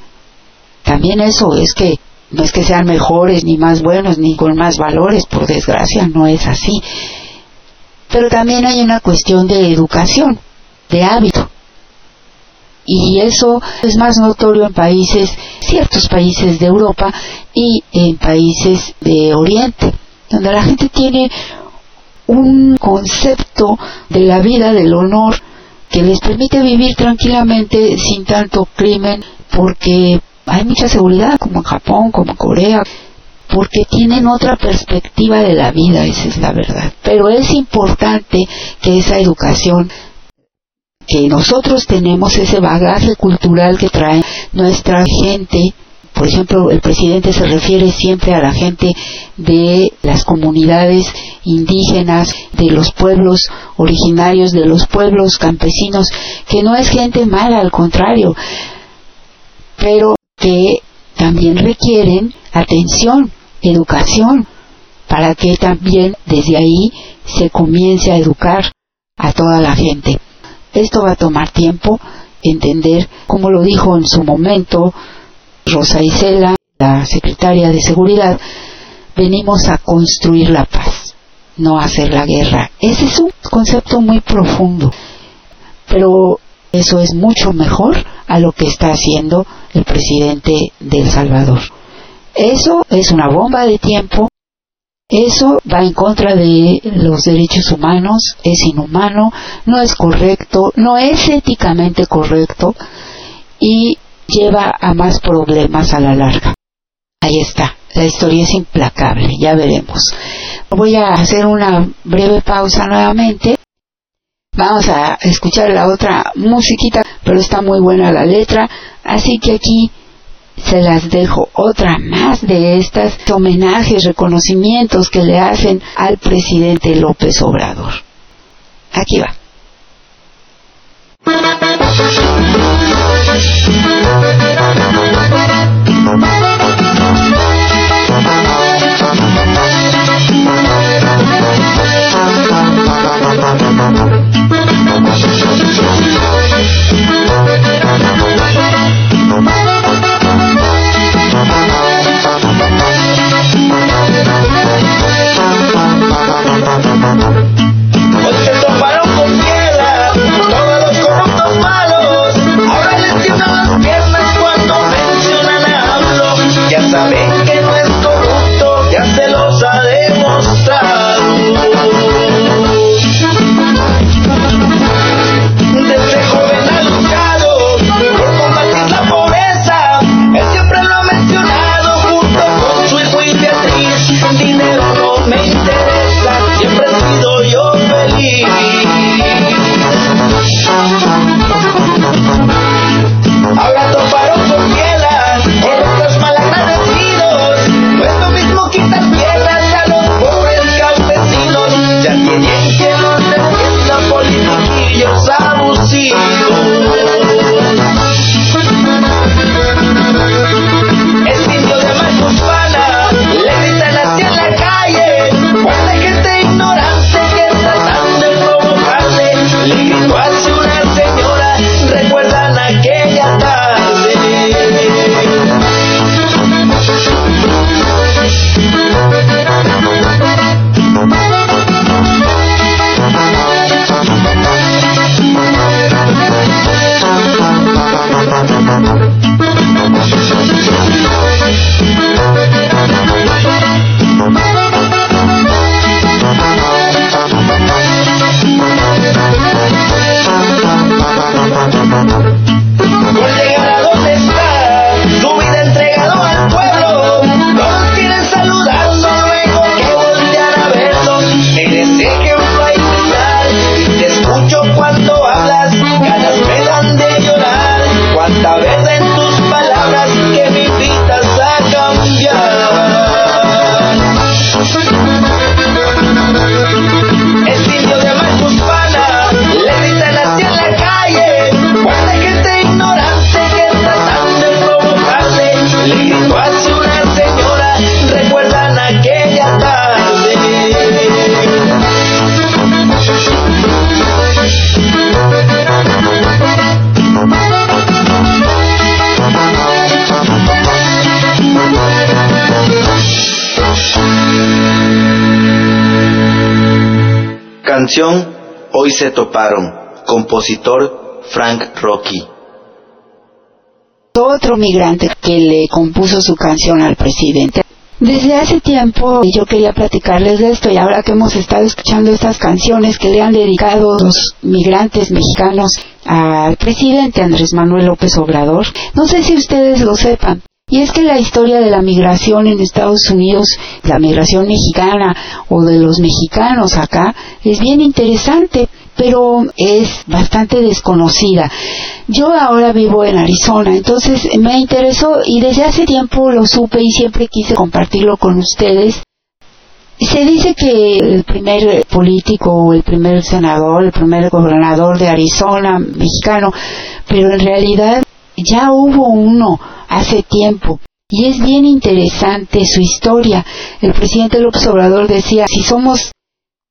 También eso es que no es que sean mejores, ni más buenos, ni con más valores, por desgracia, no es así. Pero también hay una cuestión de educación, de hábito. Y eso es más notorio en países, ciertos países de Europa y en países de Oriente donde la gente tiene un concepto de la vida, del honor, que les permite vivir tranquilamente sin tanto crimen, porque hay mucha seguridad, como en Japón, como en Corea, porque tienen otra perspectiva de la vida, esa es la verdad. Pero es importante que esa educación que nosotros tenemos, ese bagaje cultural que trae nuestra gente, por ejemplo, el presidente se refiere siempre a la gente de las comunidades indígenas, de los pueblos originarios, de los pueblos campesinos, que no es gente mala, al contrario, pero que también requieren atención, educación, para que también desde ahí se comience a educar a toda la gente. Esto va a tomar tiempo, entender, como lo dijo en su momento Rosa Isela, la secretaria de Seguridad, venimos a construir la paz, no a hacer la guerra. Ese es un concepto muy profundo, pero Eso es mucho mejor a lo que está haciendo el presidente de El Salvador. Eso es una bomba de tiempo. Eso va en contra de los derechos humanos, es inhumano, no es correcto, no es éticamente correcto y lleva a más problemas a la larga. Ahí está, la historia es implacable, ya veremos. Voy a hacer una breve pausa nuevamente. Vamos a escuchar la otra musiquita, pero está muy buena la letra, así que aquí se las dejo otra más de estas homenajes, reconocimientos que le hacen al presidente López Obrador. Aquí va. Canción Hoy se toparon. Compositor Frank Rocky. Otro migrante que le compuso su canción al presidente. Desde hace tiempo yo quería platicarles de esto y ahora que hemos estado escuchando estas canciones que le han dedicado los migrantes mexicanos al presidente Andrés Manuel López Obrador, no sé si ustedes lo sepan, y es que la historia de la migración en Estados Unidos, la migración mexicana o de los mexicanos acá, es bien interesante, pero es bastante desconocida. Yo ahora vivo en Arizona, entonces me interesó y desde hace tiempo lo supe y siempre quise compartirlo con ustedes. Se dice que el primer político el primer senador, el primer gobernador de Arizona mexicano, pero en realidad ya hubo uno hace tiempo. Y es bien interesante su historia. El presidente López Obrador decía, si somos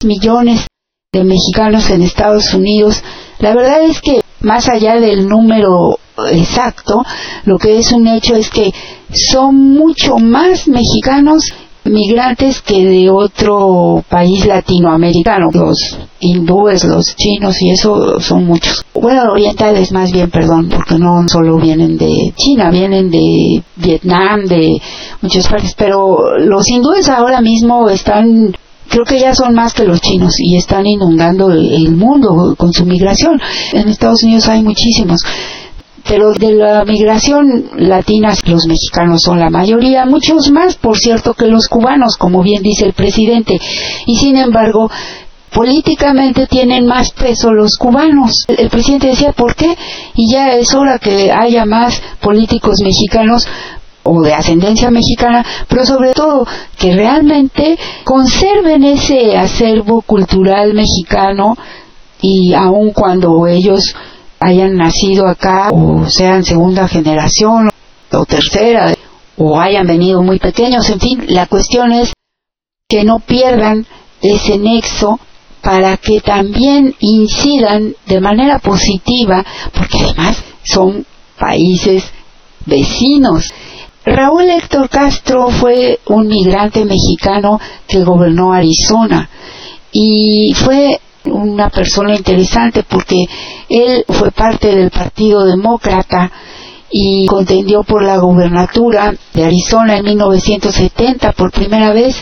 millones de mexicanos en Estados Unidos, la verdad es que más allá del número exacto, lo que es un hecho es que son mucho más mexicanos migrantes que de otro país latinoamericano. Los hindúes, los chinos y eso son muchos. Bueno, orientales más bien, perdón, porque no solo vienen de China, vienen de Vietnam, de muchas partes, pero los hindúes ahora mismo están creo que ya son más que los chinos y están inundando el, mundo con su migración. En Estados Unidos hay muchísimos. Pero de la migración latina, los mexicanos son la mayoría, muchos más, por cierto, que los cubanos, como bien dice el presidente. Y sin embargo, políticamente tienen más peso los cubanos. El, presidente decía, ¿por qué? Y ya es hora que haya más políticos mexicanos o de ascendencia mexicana, pero sobre todo que realmente conserven ese acervo cultural mexicano y aun cuando ellos hayan nacido acá o sean segunda generación o tercera o hayan venido muy pequeños, en fin, la cuestión es que no pierdan ese nexo para que también incidan de manera positiva, porque además son países vecinos. Raúl Héctor Castro fue un migrante mexicano que gobernó Arizona y fue una persona interesante porque él fue parte del Partido Demócrata y contendió por la gubernatura de Arizona en 1970 por primera vez,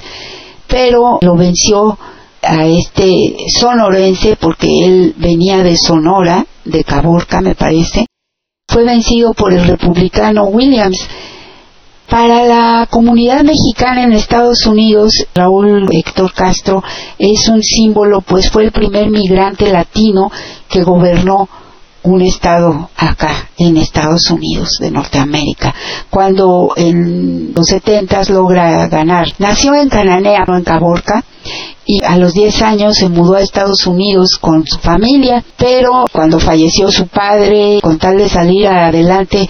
pero lo venció a este sonorense porque él venía de Sonora, de Caborca me parece, fue vencido por el republicano Williams para la comunidad mexicana en Estados Unidos, Raúl Héctor Castro es un símbolo, pues fue el primer migrante latino que gobernó un estado acá en Estados Unidos de Norteamérica cuando en los setentas logra ganar. Nació en Cananea en Caborca y a los 10 años se mudó a Estados Unidos con su familia pero cuando falleció su padre con tal de salir adelante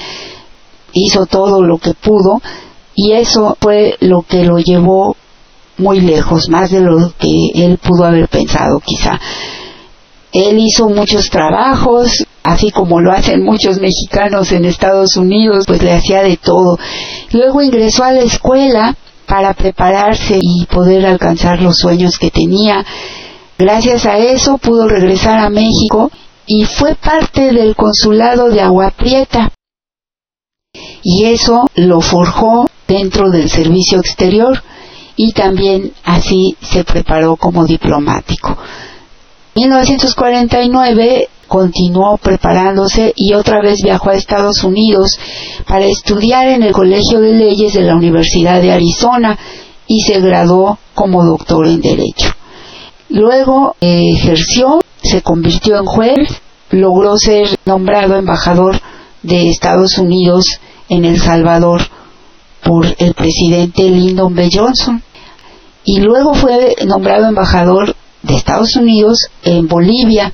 hizo todo lo que pudo y eso fue lo que lo llevó muy lejos, más de lo que él pudo haber pensado quizá. Él hizo muchos trabajos, así como lo hacen muchos mexicanos en Estados Unidos, pues le hacía de todo. Luego ingresó a la escuela para prepararse y poder alcanzar los sueños que tenía. Gracias a eso pudo regresar a México y fue parte del consulado de Agua Prieta y eso lo forjó dentro del servicio exterior y también así se preparó como diplomático. En 1949 continuó preparándose y otra vez viajó a Estados Unidos para estudiar en el Colegio de Leyes de la Universidad de Arizona y se graduó como doctor en Derecho. Luego ejerció, se convirtió en juez, logró ser nombrado embajador de Estados Unidos en El Salvador por el presidente Lyndon B. Johnson y luego fue nombrado embajador de Estados Unidos en Bolivia.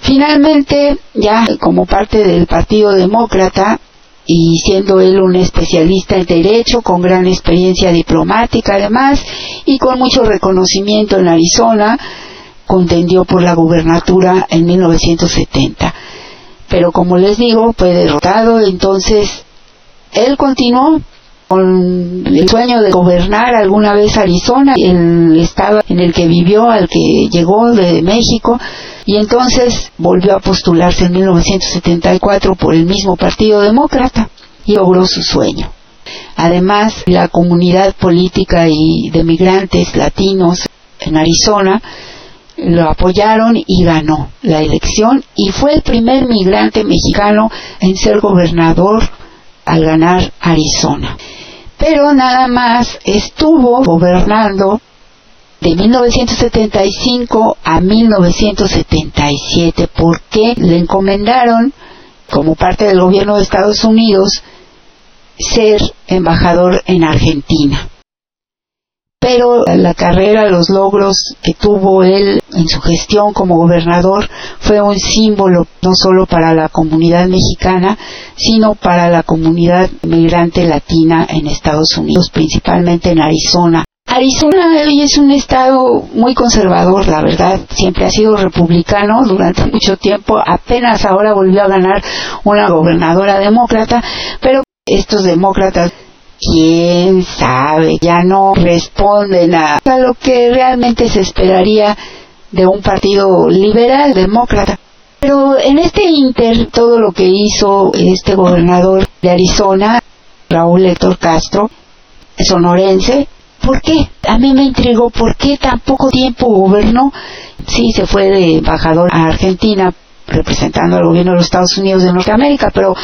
Finalmente, ya como parte del Partido Demócrata y siendo él un especialista en derecho con gran experiencia diplomática además y con mucho reconocimiento en Arizona, contendió por la gubernatura en 1970. Pero como les digo, fue derrotado, entonces él continuó con el sueño de gobernar alguna vez Arizona, el estado en el que vivió, al que llegó de México, y entonces volvió a postularse en 1974 por el mismo Partido Demócrata y logró su sueño. Además, la comunidad política y de migrantes latinos en Arizona lo apoyaron y ganó la elección. Y fue el primer migrante mexicano en ser gobernador al ganar Arizona. Pero nada más estuvo gobernando de 1975 a 1977 porque le encomendaron como parte del gobierno de Estados Unidos ser embajador en Argentina pero la carrera, los logros que tuvo él en su gestión como gobernador fue un símbolo no solo para la comunidad mexicana, sino para la comunidad migrante latina en Estados Unidos, principalmente en Arizona. Arizona hoy es un estado muy conservador, la verdad, siempre ha sido republicano durante mucho tiempo, apenas ahora volvió a ganar una gobernadora demócrata, pero estos demócratas quién sabe, ya no responden a, a lo que realmente se esperaría de un partido liberal, demócrata. Pero en este inter, todo lo que hizo este gobernador de Arizona, Raúl Héctor Castro, sonorense, ¿por qué? A mí me intrigó por qué tan poco tiempo gobernó. Sí, se fue de embajador a Argentina representando al gobierno de los Estados Unidos de Norteamérica, pero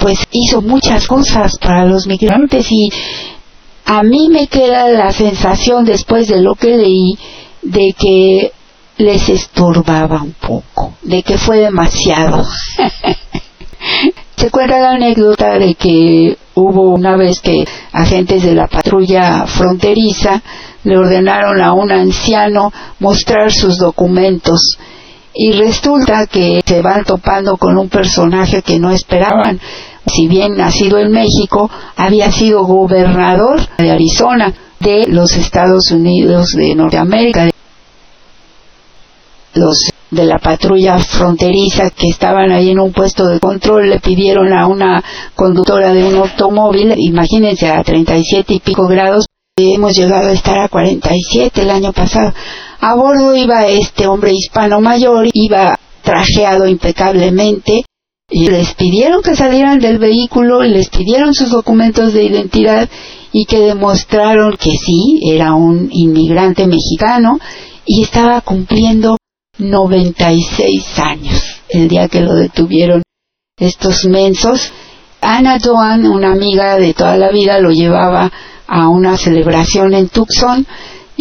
pues hizo muchas cosas para los migrantes y a mí me queda la sensación después de lo que leí de que les estorbaba un poco, de que fue demasiado. Se cuenta la anécdota de que hubo una vez que agentes de la patrulla fronteriza le ordenaron a un anciano mostrar sus documentos y resulta que se van topando con un personaje que no esperaban. Si bien nacido en México, había sido gobernador de Arizona, de los Estados Unidos de Norteamérica. Los de la patrulla fronteriza que estaban ahí en un puesto de control le pidieron a una conductora de un automóvil, imagínense a 37 y pico grados, hemos llegado a estar a 47 el año pasado. A bordo iba este hombre hispano mayor, iba trajeado impecablemente, y les pidieron que salieran del vehículo, les pidieron sus documentos de identidad y que demostraron que sí, era un inmigrante mexicano y estaba cumpliendo 96 años el día que lo detuvieron estos mensos. Ana Joan, una amiga de toda la vida, lo llevaba a una celebración en Tucson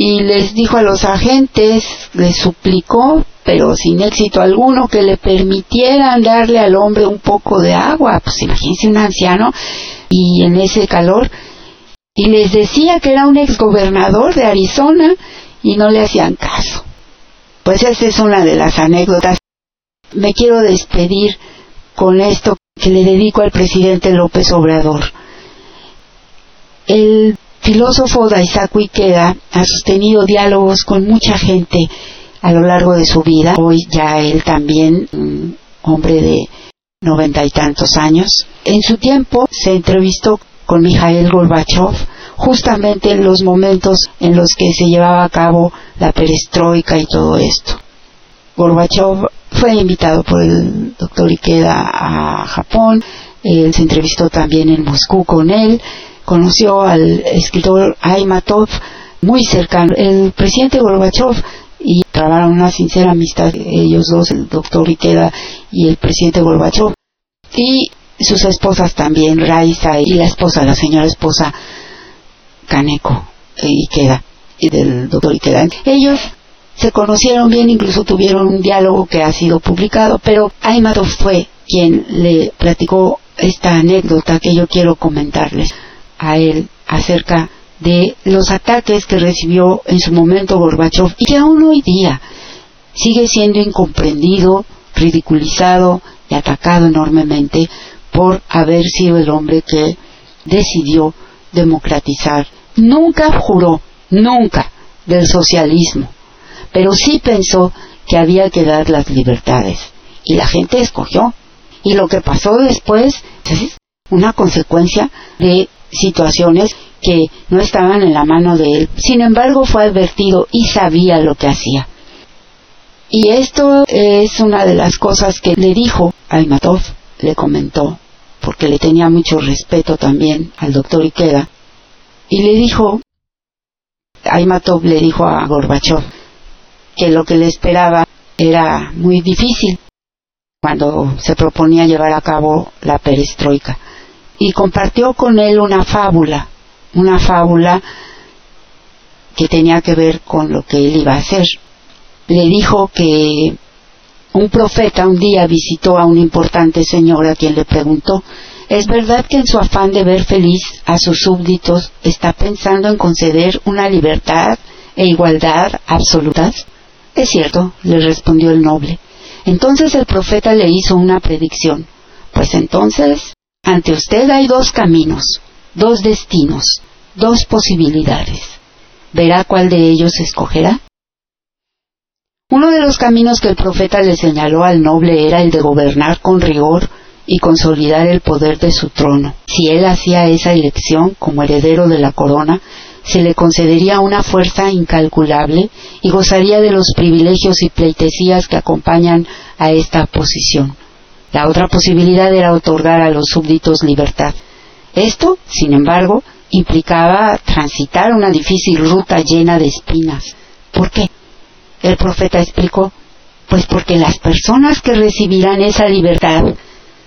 y les dijo a los agentes, les suplicó, pero sin éxito alguno, que le permitieran darle al hombre un poco de agua. Pues imagínense un anciano y en ese calor. Y les decía que era un exgobernador de Arizona y no le hacían caso. Pues esa es una de las anécdotas. Me quiero despedir con esto que le dedico al presidente López Obrador. El filósofo Daisaku Ikeda ha sostenido diálogos con mucha gente a lo largo de su vida. Hoy ya él también, un hombre de noventa y tantos años. En su tiempo se entrevistó con Mikhail Gorbachev justamente en los momentos en los que se llevaba a cabo la perestroika y todo esto. Gorbachev fue invitado por el doctor Ikeda a Japón, él se entrevistó también en Moscú con él, conoció al escritor Aymatov muy cercano. El presidente Gorbachev y trabaron una sincera amistad ellos dos, el doctor Ikeda y el presidente Gorbachev. Y sus esposas también, Raisa y la esposa, la señora esposa Kaneko Ikeda y del doctor Ikeda. Ellos se conocieron bien, incluso tuvieron un diálogo que ha sido publicado, pero Aymatov fue quien le platicó esta anécdota que yo quiero comentarles a él acerca de los ataques que recibió en su momento Gorbachev y que aún hoy día sigue siendo incomprendido, ridiculizado y atacado enormemente por haber sido el hombre que decidió democratizar. Nunca juró, nunca, del socialismo, pero sí pensó que había que dar las libertades y la gente escogió. Y lo que pasó después es una consecuencia de situaciones que no estaban en la mano de él. Sin embargo, fue advertido y sabía lo que hacía. Y esto es una de las cosas que le dijo a Imatov, le comentó, porque le tenía mucho respeto también al doctor Ikeda, y le dijo, Aymatov le dijo a Gorbachev que lo que le esperaba era muy difícil cuando se proponía llevar a cabo la perestroika y compartió con él una fábula, una fábula que tenía que ver con lo que él iba a hacer. Le dijo que un profeta un día visitó a un importante señor a quien le preguntó, ¿es verdad que en su afán de ver feliz a sus súbditos está pensando en conceder una libertad e igualdad absolutas? Es cierto, le respondió el noble. Entonces el profeta le hizo una predicción. Pues entonces ante usted hay dos caminos, dos destinos, dos posibilidades. ¿Verá cuál de ellos escogerá? Uno de los caminos que el profeta le señaló al noble era el de gobernar con rigor y consolidar el poder de su trono. Si él hacía esa elección como heredero de la corona, se le concedería una fuerza incalculable y gozaría de los privilegios y pleitesías que acompañan a esta posición. La otra posibilidad era otorgar a los súbditos libertad. Esto, sin embargo, implicaba transitar una difícil ruta llena de espinas. ¿Por qué? El profeta explicó, pues porque las personas que recibirán esa libertad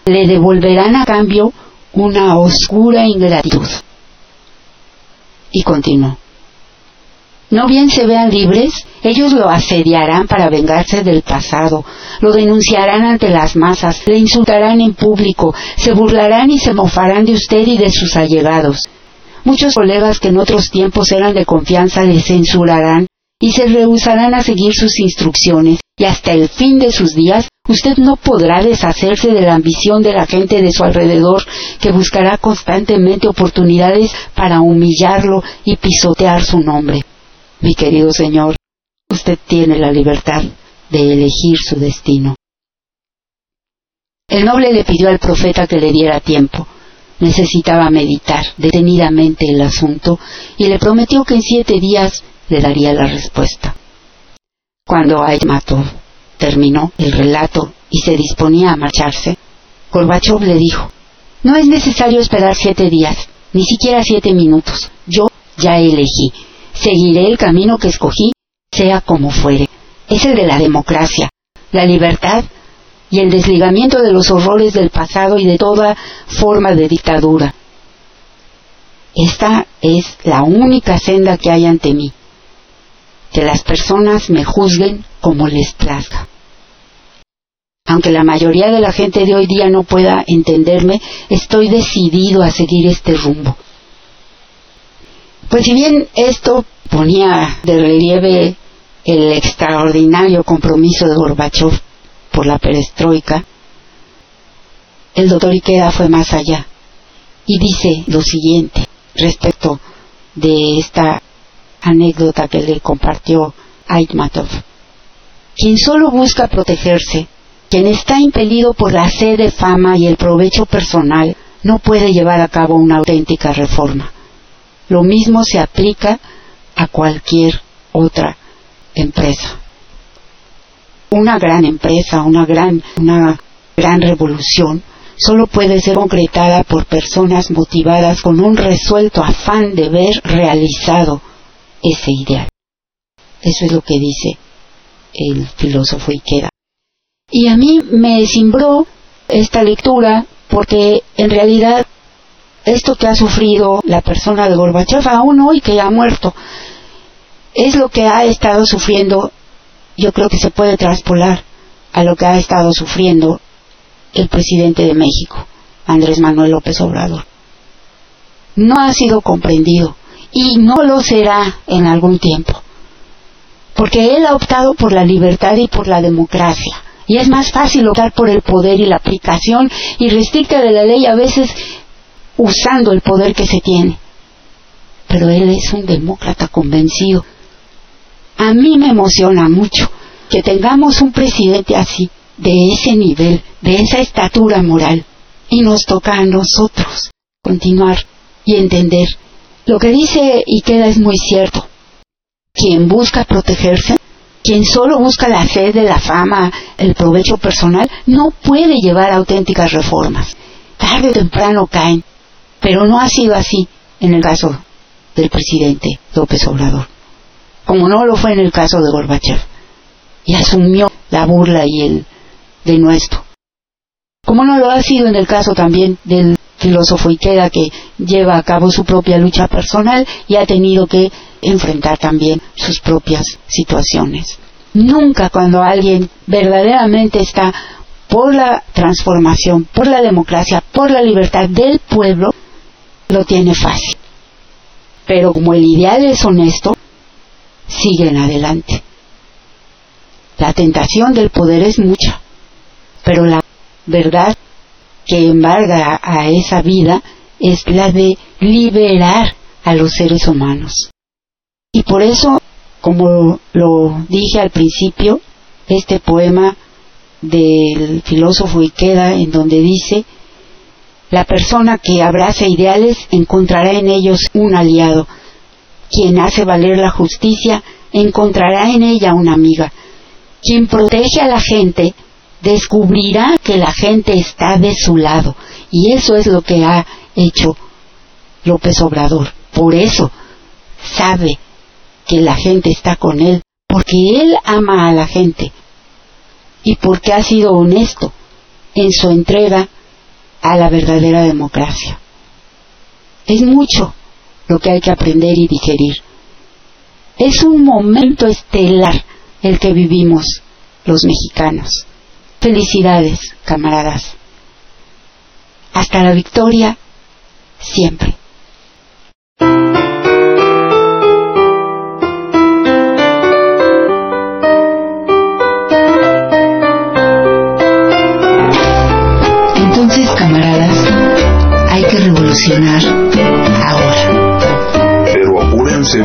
le devolverán a cambio una oscura ingratitud. Y continuó. No bien se vean libres, ellos lo asediarán para vengarse del pasado, lo denunciarán ante las masas, le insultarán en público, se burlarán y se mofarán de usted y de sus allegados. Muchos colegas que en otros tiempos eran de confianza le censurarán y se rehusarán a seguir sus instrucciones, y hasta el fin de sus días usted no podrá deshacerse de la ambición de la gente de su alrededor que buscará constantemente oportunidades para humillarlo y pisotear su nombre. Mi querido Señor, usted tiene la libertad de elegir su destino. El noble le pidió al profeta que le diera tiempo. Necesitaba meditar detenidamente el asunto y le prometió que en siete días le daría la respuesta. Cuando Aymatov terminó el relato y se disponía a marcharse, Gorbachev le dijo, no es necesario esperar siete días, ni siquiera siete minutos. Yo ya elegí seguiré el camino que escogí, sea como fuere. Es el de la democracia, la libertad y el desligamiento de los horrores del pasado y de toda forma de dictadura. Esta es la única senda que hay ante mí. Que las personas me juzguen como les plazca. Aunque la mayoría de la gente de hoy día no pueda entenderme, estoy decidido a seguir este rumbo. Pues si bien esto ponía de relieve el extraordinario compromiso de Gorbachev por la perestroika, el doctor Ikeda fue más allá y dice lo siguiente respecto de esta anécdota que le compartió Aitmatov. Quien solo busca protegerse, quien está impelido por la sed de fama y el provecho personal, no puede llevar a cabo una auténtica reforma. Lo mismo se aplica a cualquier otra empresa. Una gran empresa, una gran, una gran revolución, solo puede ser concretada por personas motivadas con un resuelto afán de ver realizado ese ideal. Eso es lo que dice el filósofo Ikeda. Y a mí me cimbró esta lectura porque en realidad esto que ha sufrido la persona de Gorbachev aún hoy que ha muerto es lo que ha estado sufriendo yo creo que se puede traspolar a lo que ha estado sufriendo el presidente de México Andrés Manuel López Obrador. No ha sido comprendido y no lo será en algún tiempo porque él ha optado por la libertad y por la democracia. Y es más fácil optar por el poder y la aplicación irrestricta de la ley a veces usando el poder que se tiene. Pero él es un demócrata convencido. A mí me emociona mucho que tengamos un presidente así, de ese nivel, de esa estatura moral. Y nos toca a nosotros continuar y entender. Lo que dice y queda es muy cierto. Quien busca protegerse, quien solo busca la sed de la fama, el provecho personal, no puede llevar auténticas reformas. Tarde o temprano caen pero no ha sido así en el caso del presidente López Obrador, como no lo fue en el caso de Gorbachev, y asumió la burla y el denuesto. Como no lo ha sido en el caso también del filósofo Ikeda que lleva a cabo su propia lucha personal y ha tenido que enfrentar también sus propias situaciones. Nunca cuando alguien verdaderamente está por la transformación, por la democracia, por la libertad del pueblo, lo tiene fácil. Pero como el ideal es honesto, siguen adelante. La tentación del poder es mucha, pero la verdad que embarga a esa vida es la de liberar a los seres humanos. Y por eso, como lo dije al principio, este poema del filósofo Ikeda en donde dice, la persona que abraza ideales encontrará en ellos un aliado. Quien hace valer la justicia encontrará en ella una amiga. Quien protege a la gente descubrirá que la gente está de su lado. Y eso es lo que ha hecho López Obrador. Por eso sabe que la gente está con él, porque él ama a la gente y porque ha sido honesto en su entrega a la verdadera democracia. Es mucho lo que hay que aprender y digerir. Es un momento estelar el que vivimos los mexicanos. Felicidades, camaradas. Hasta la victoria, siempre. Revolucionar ahora. Pero apúrense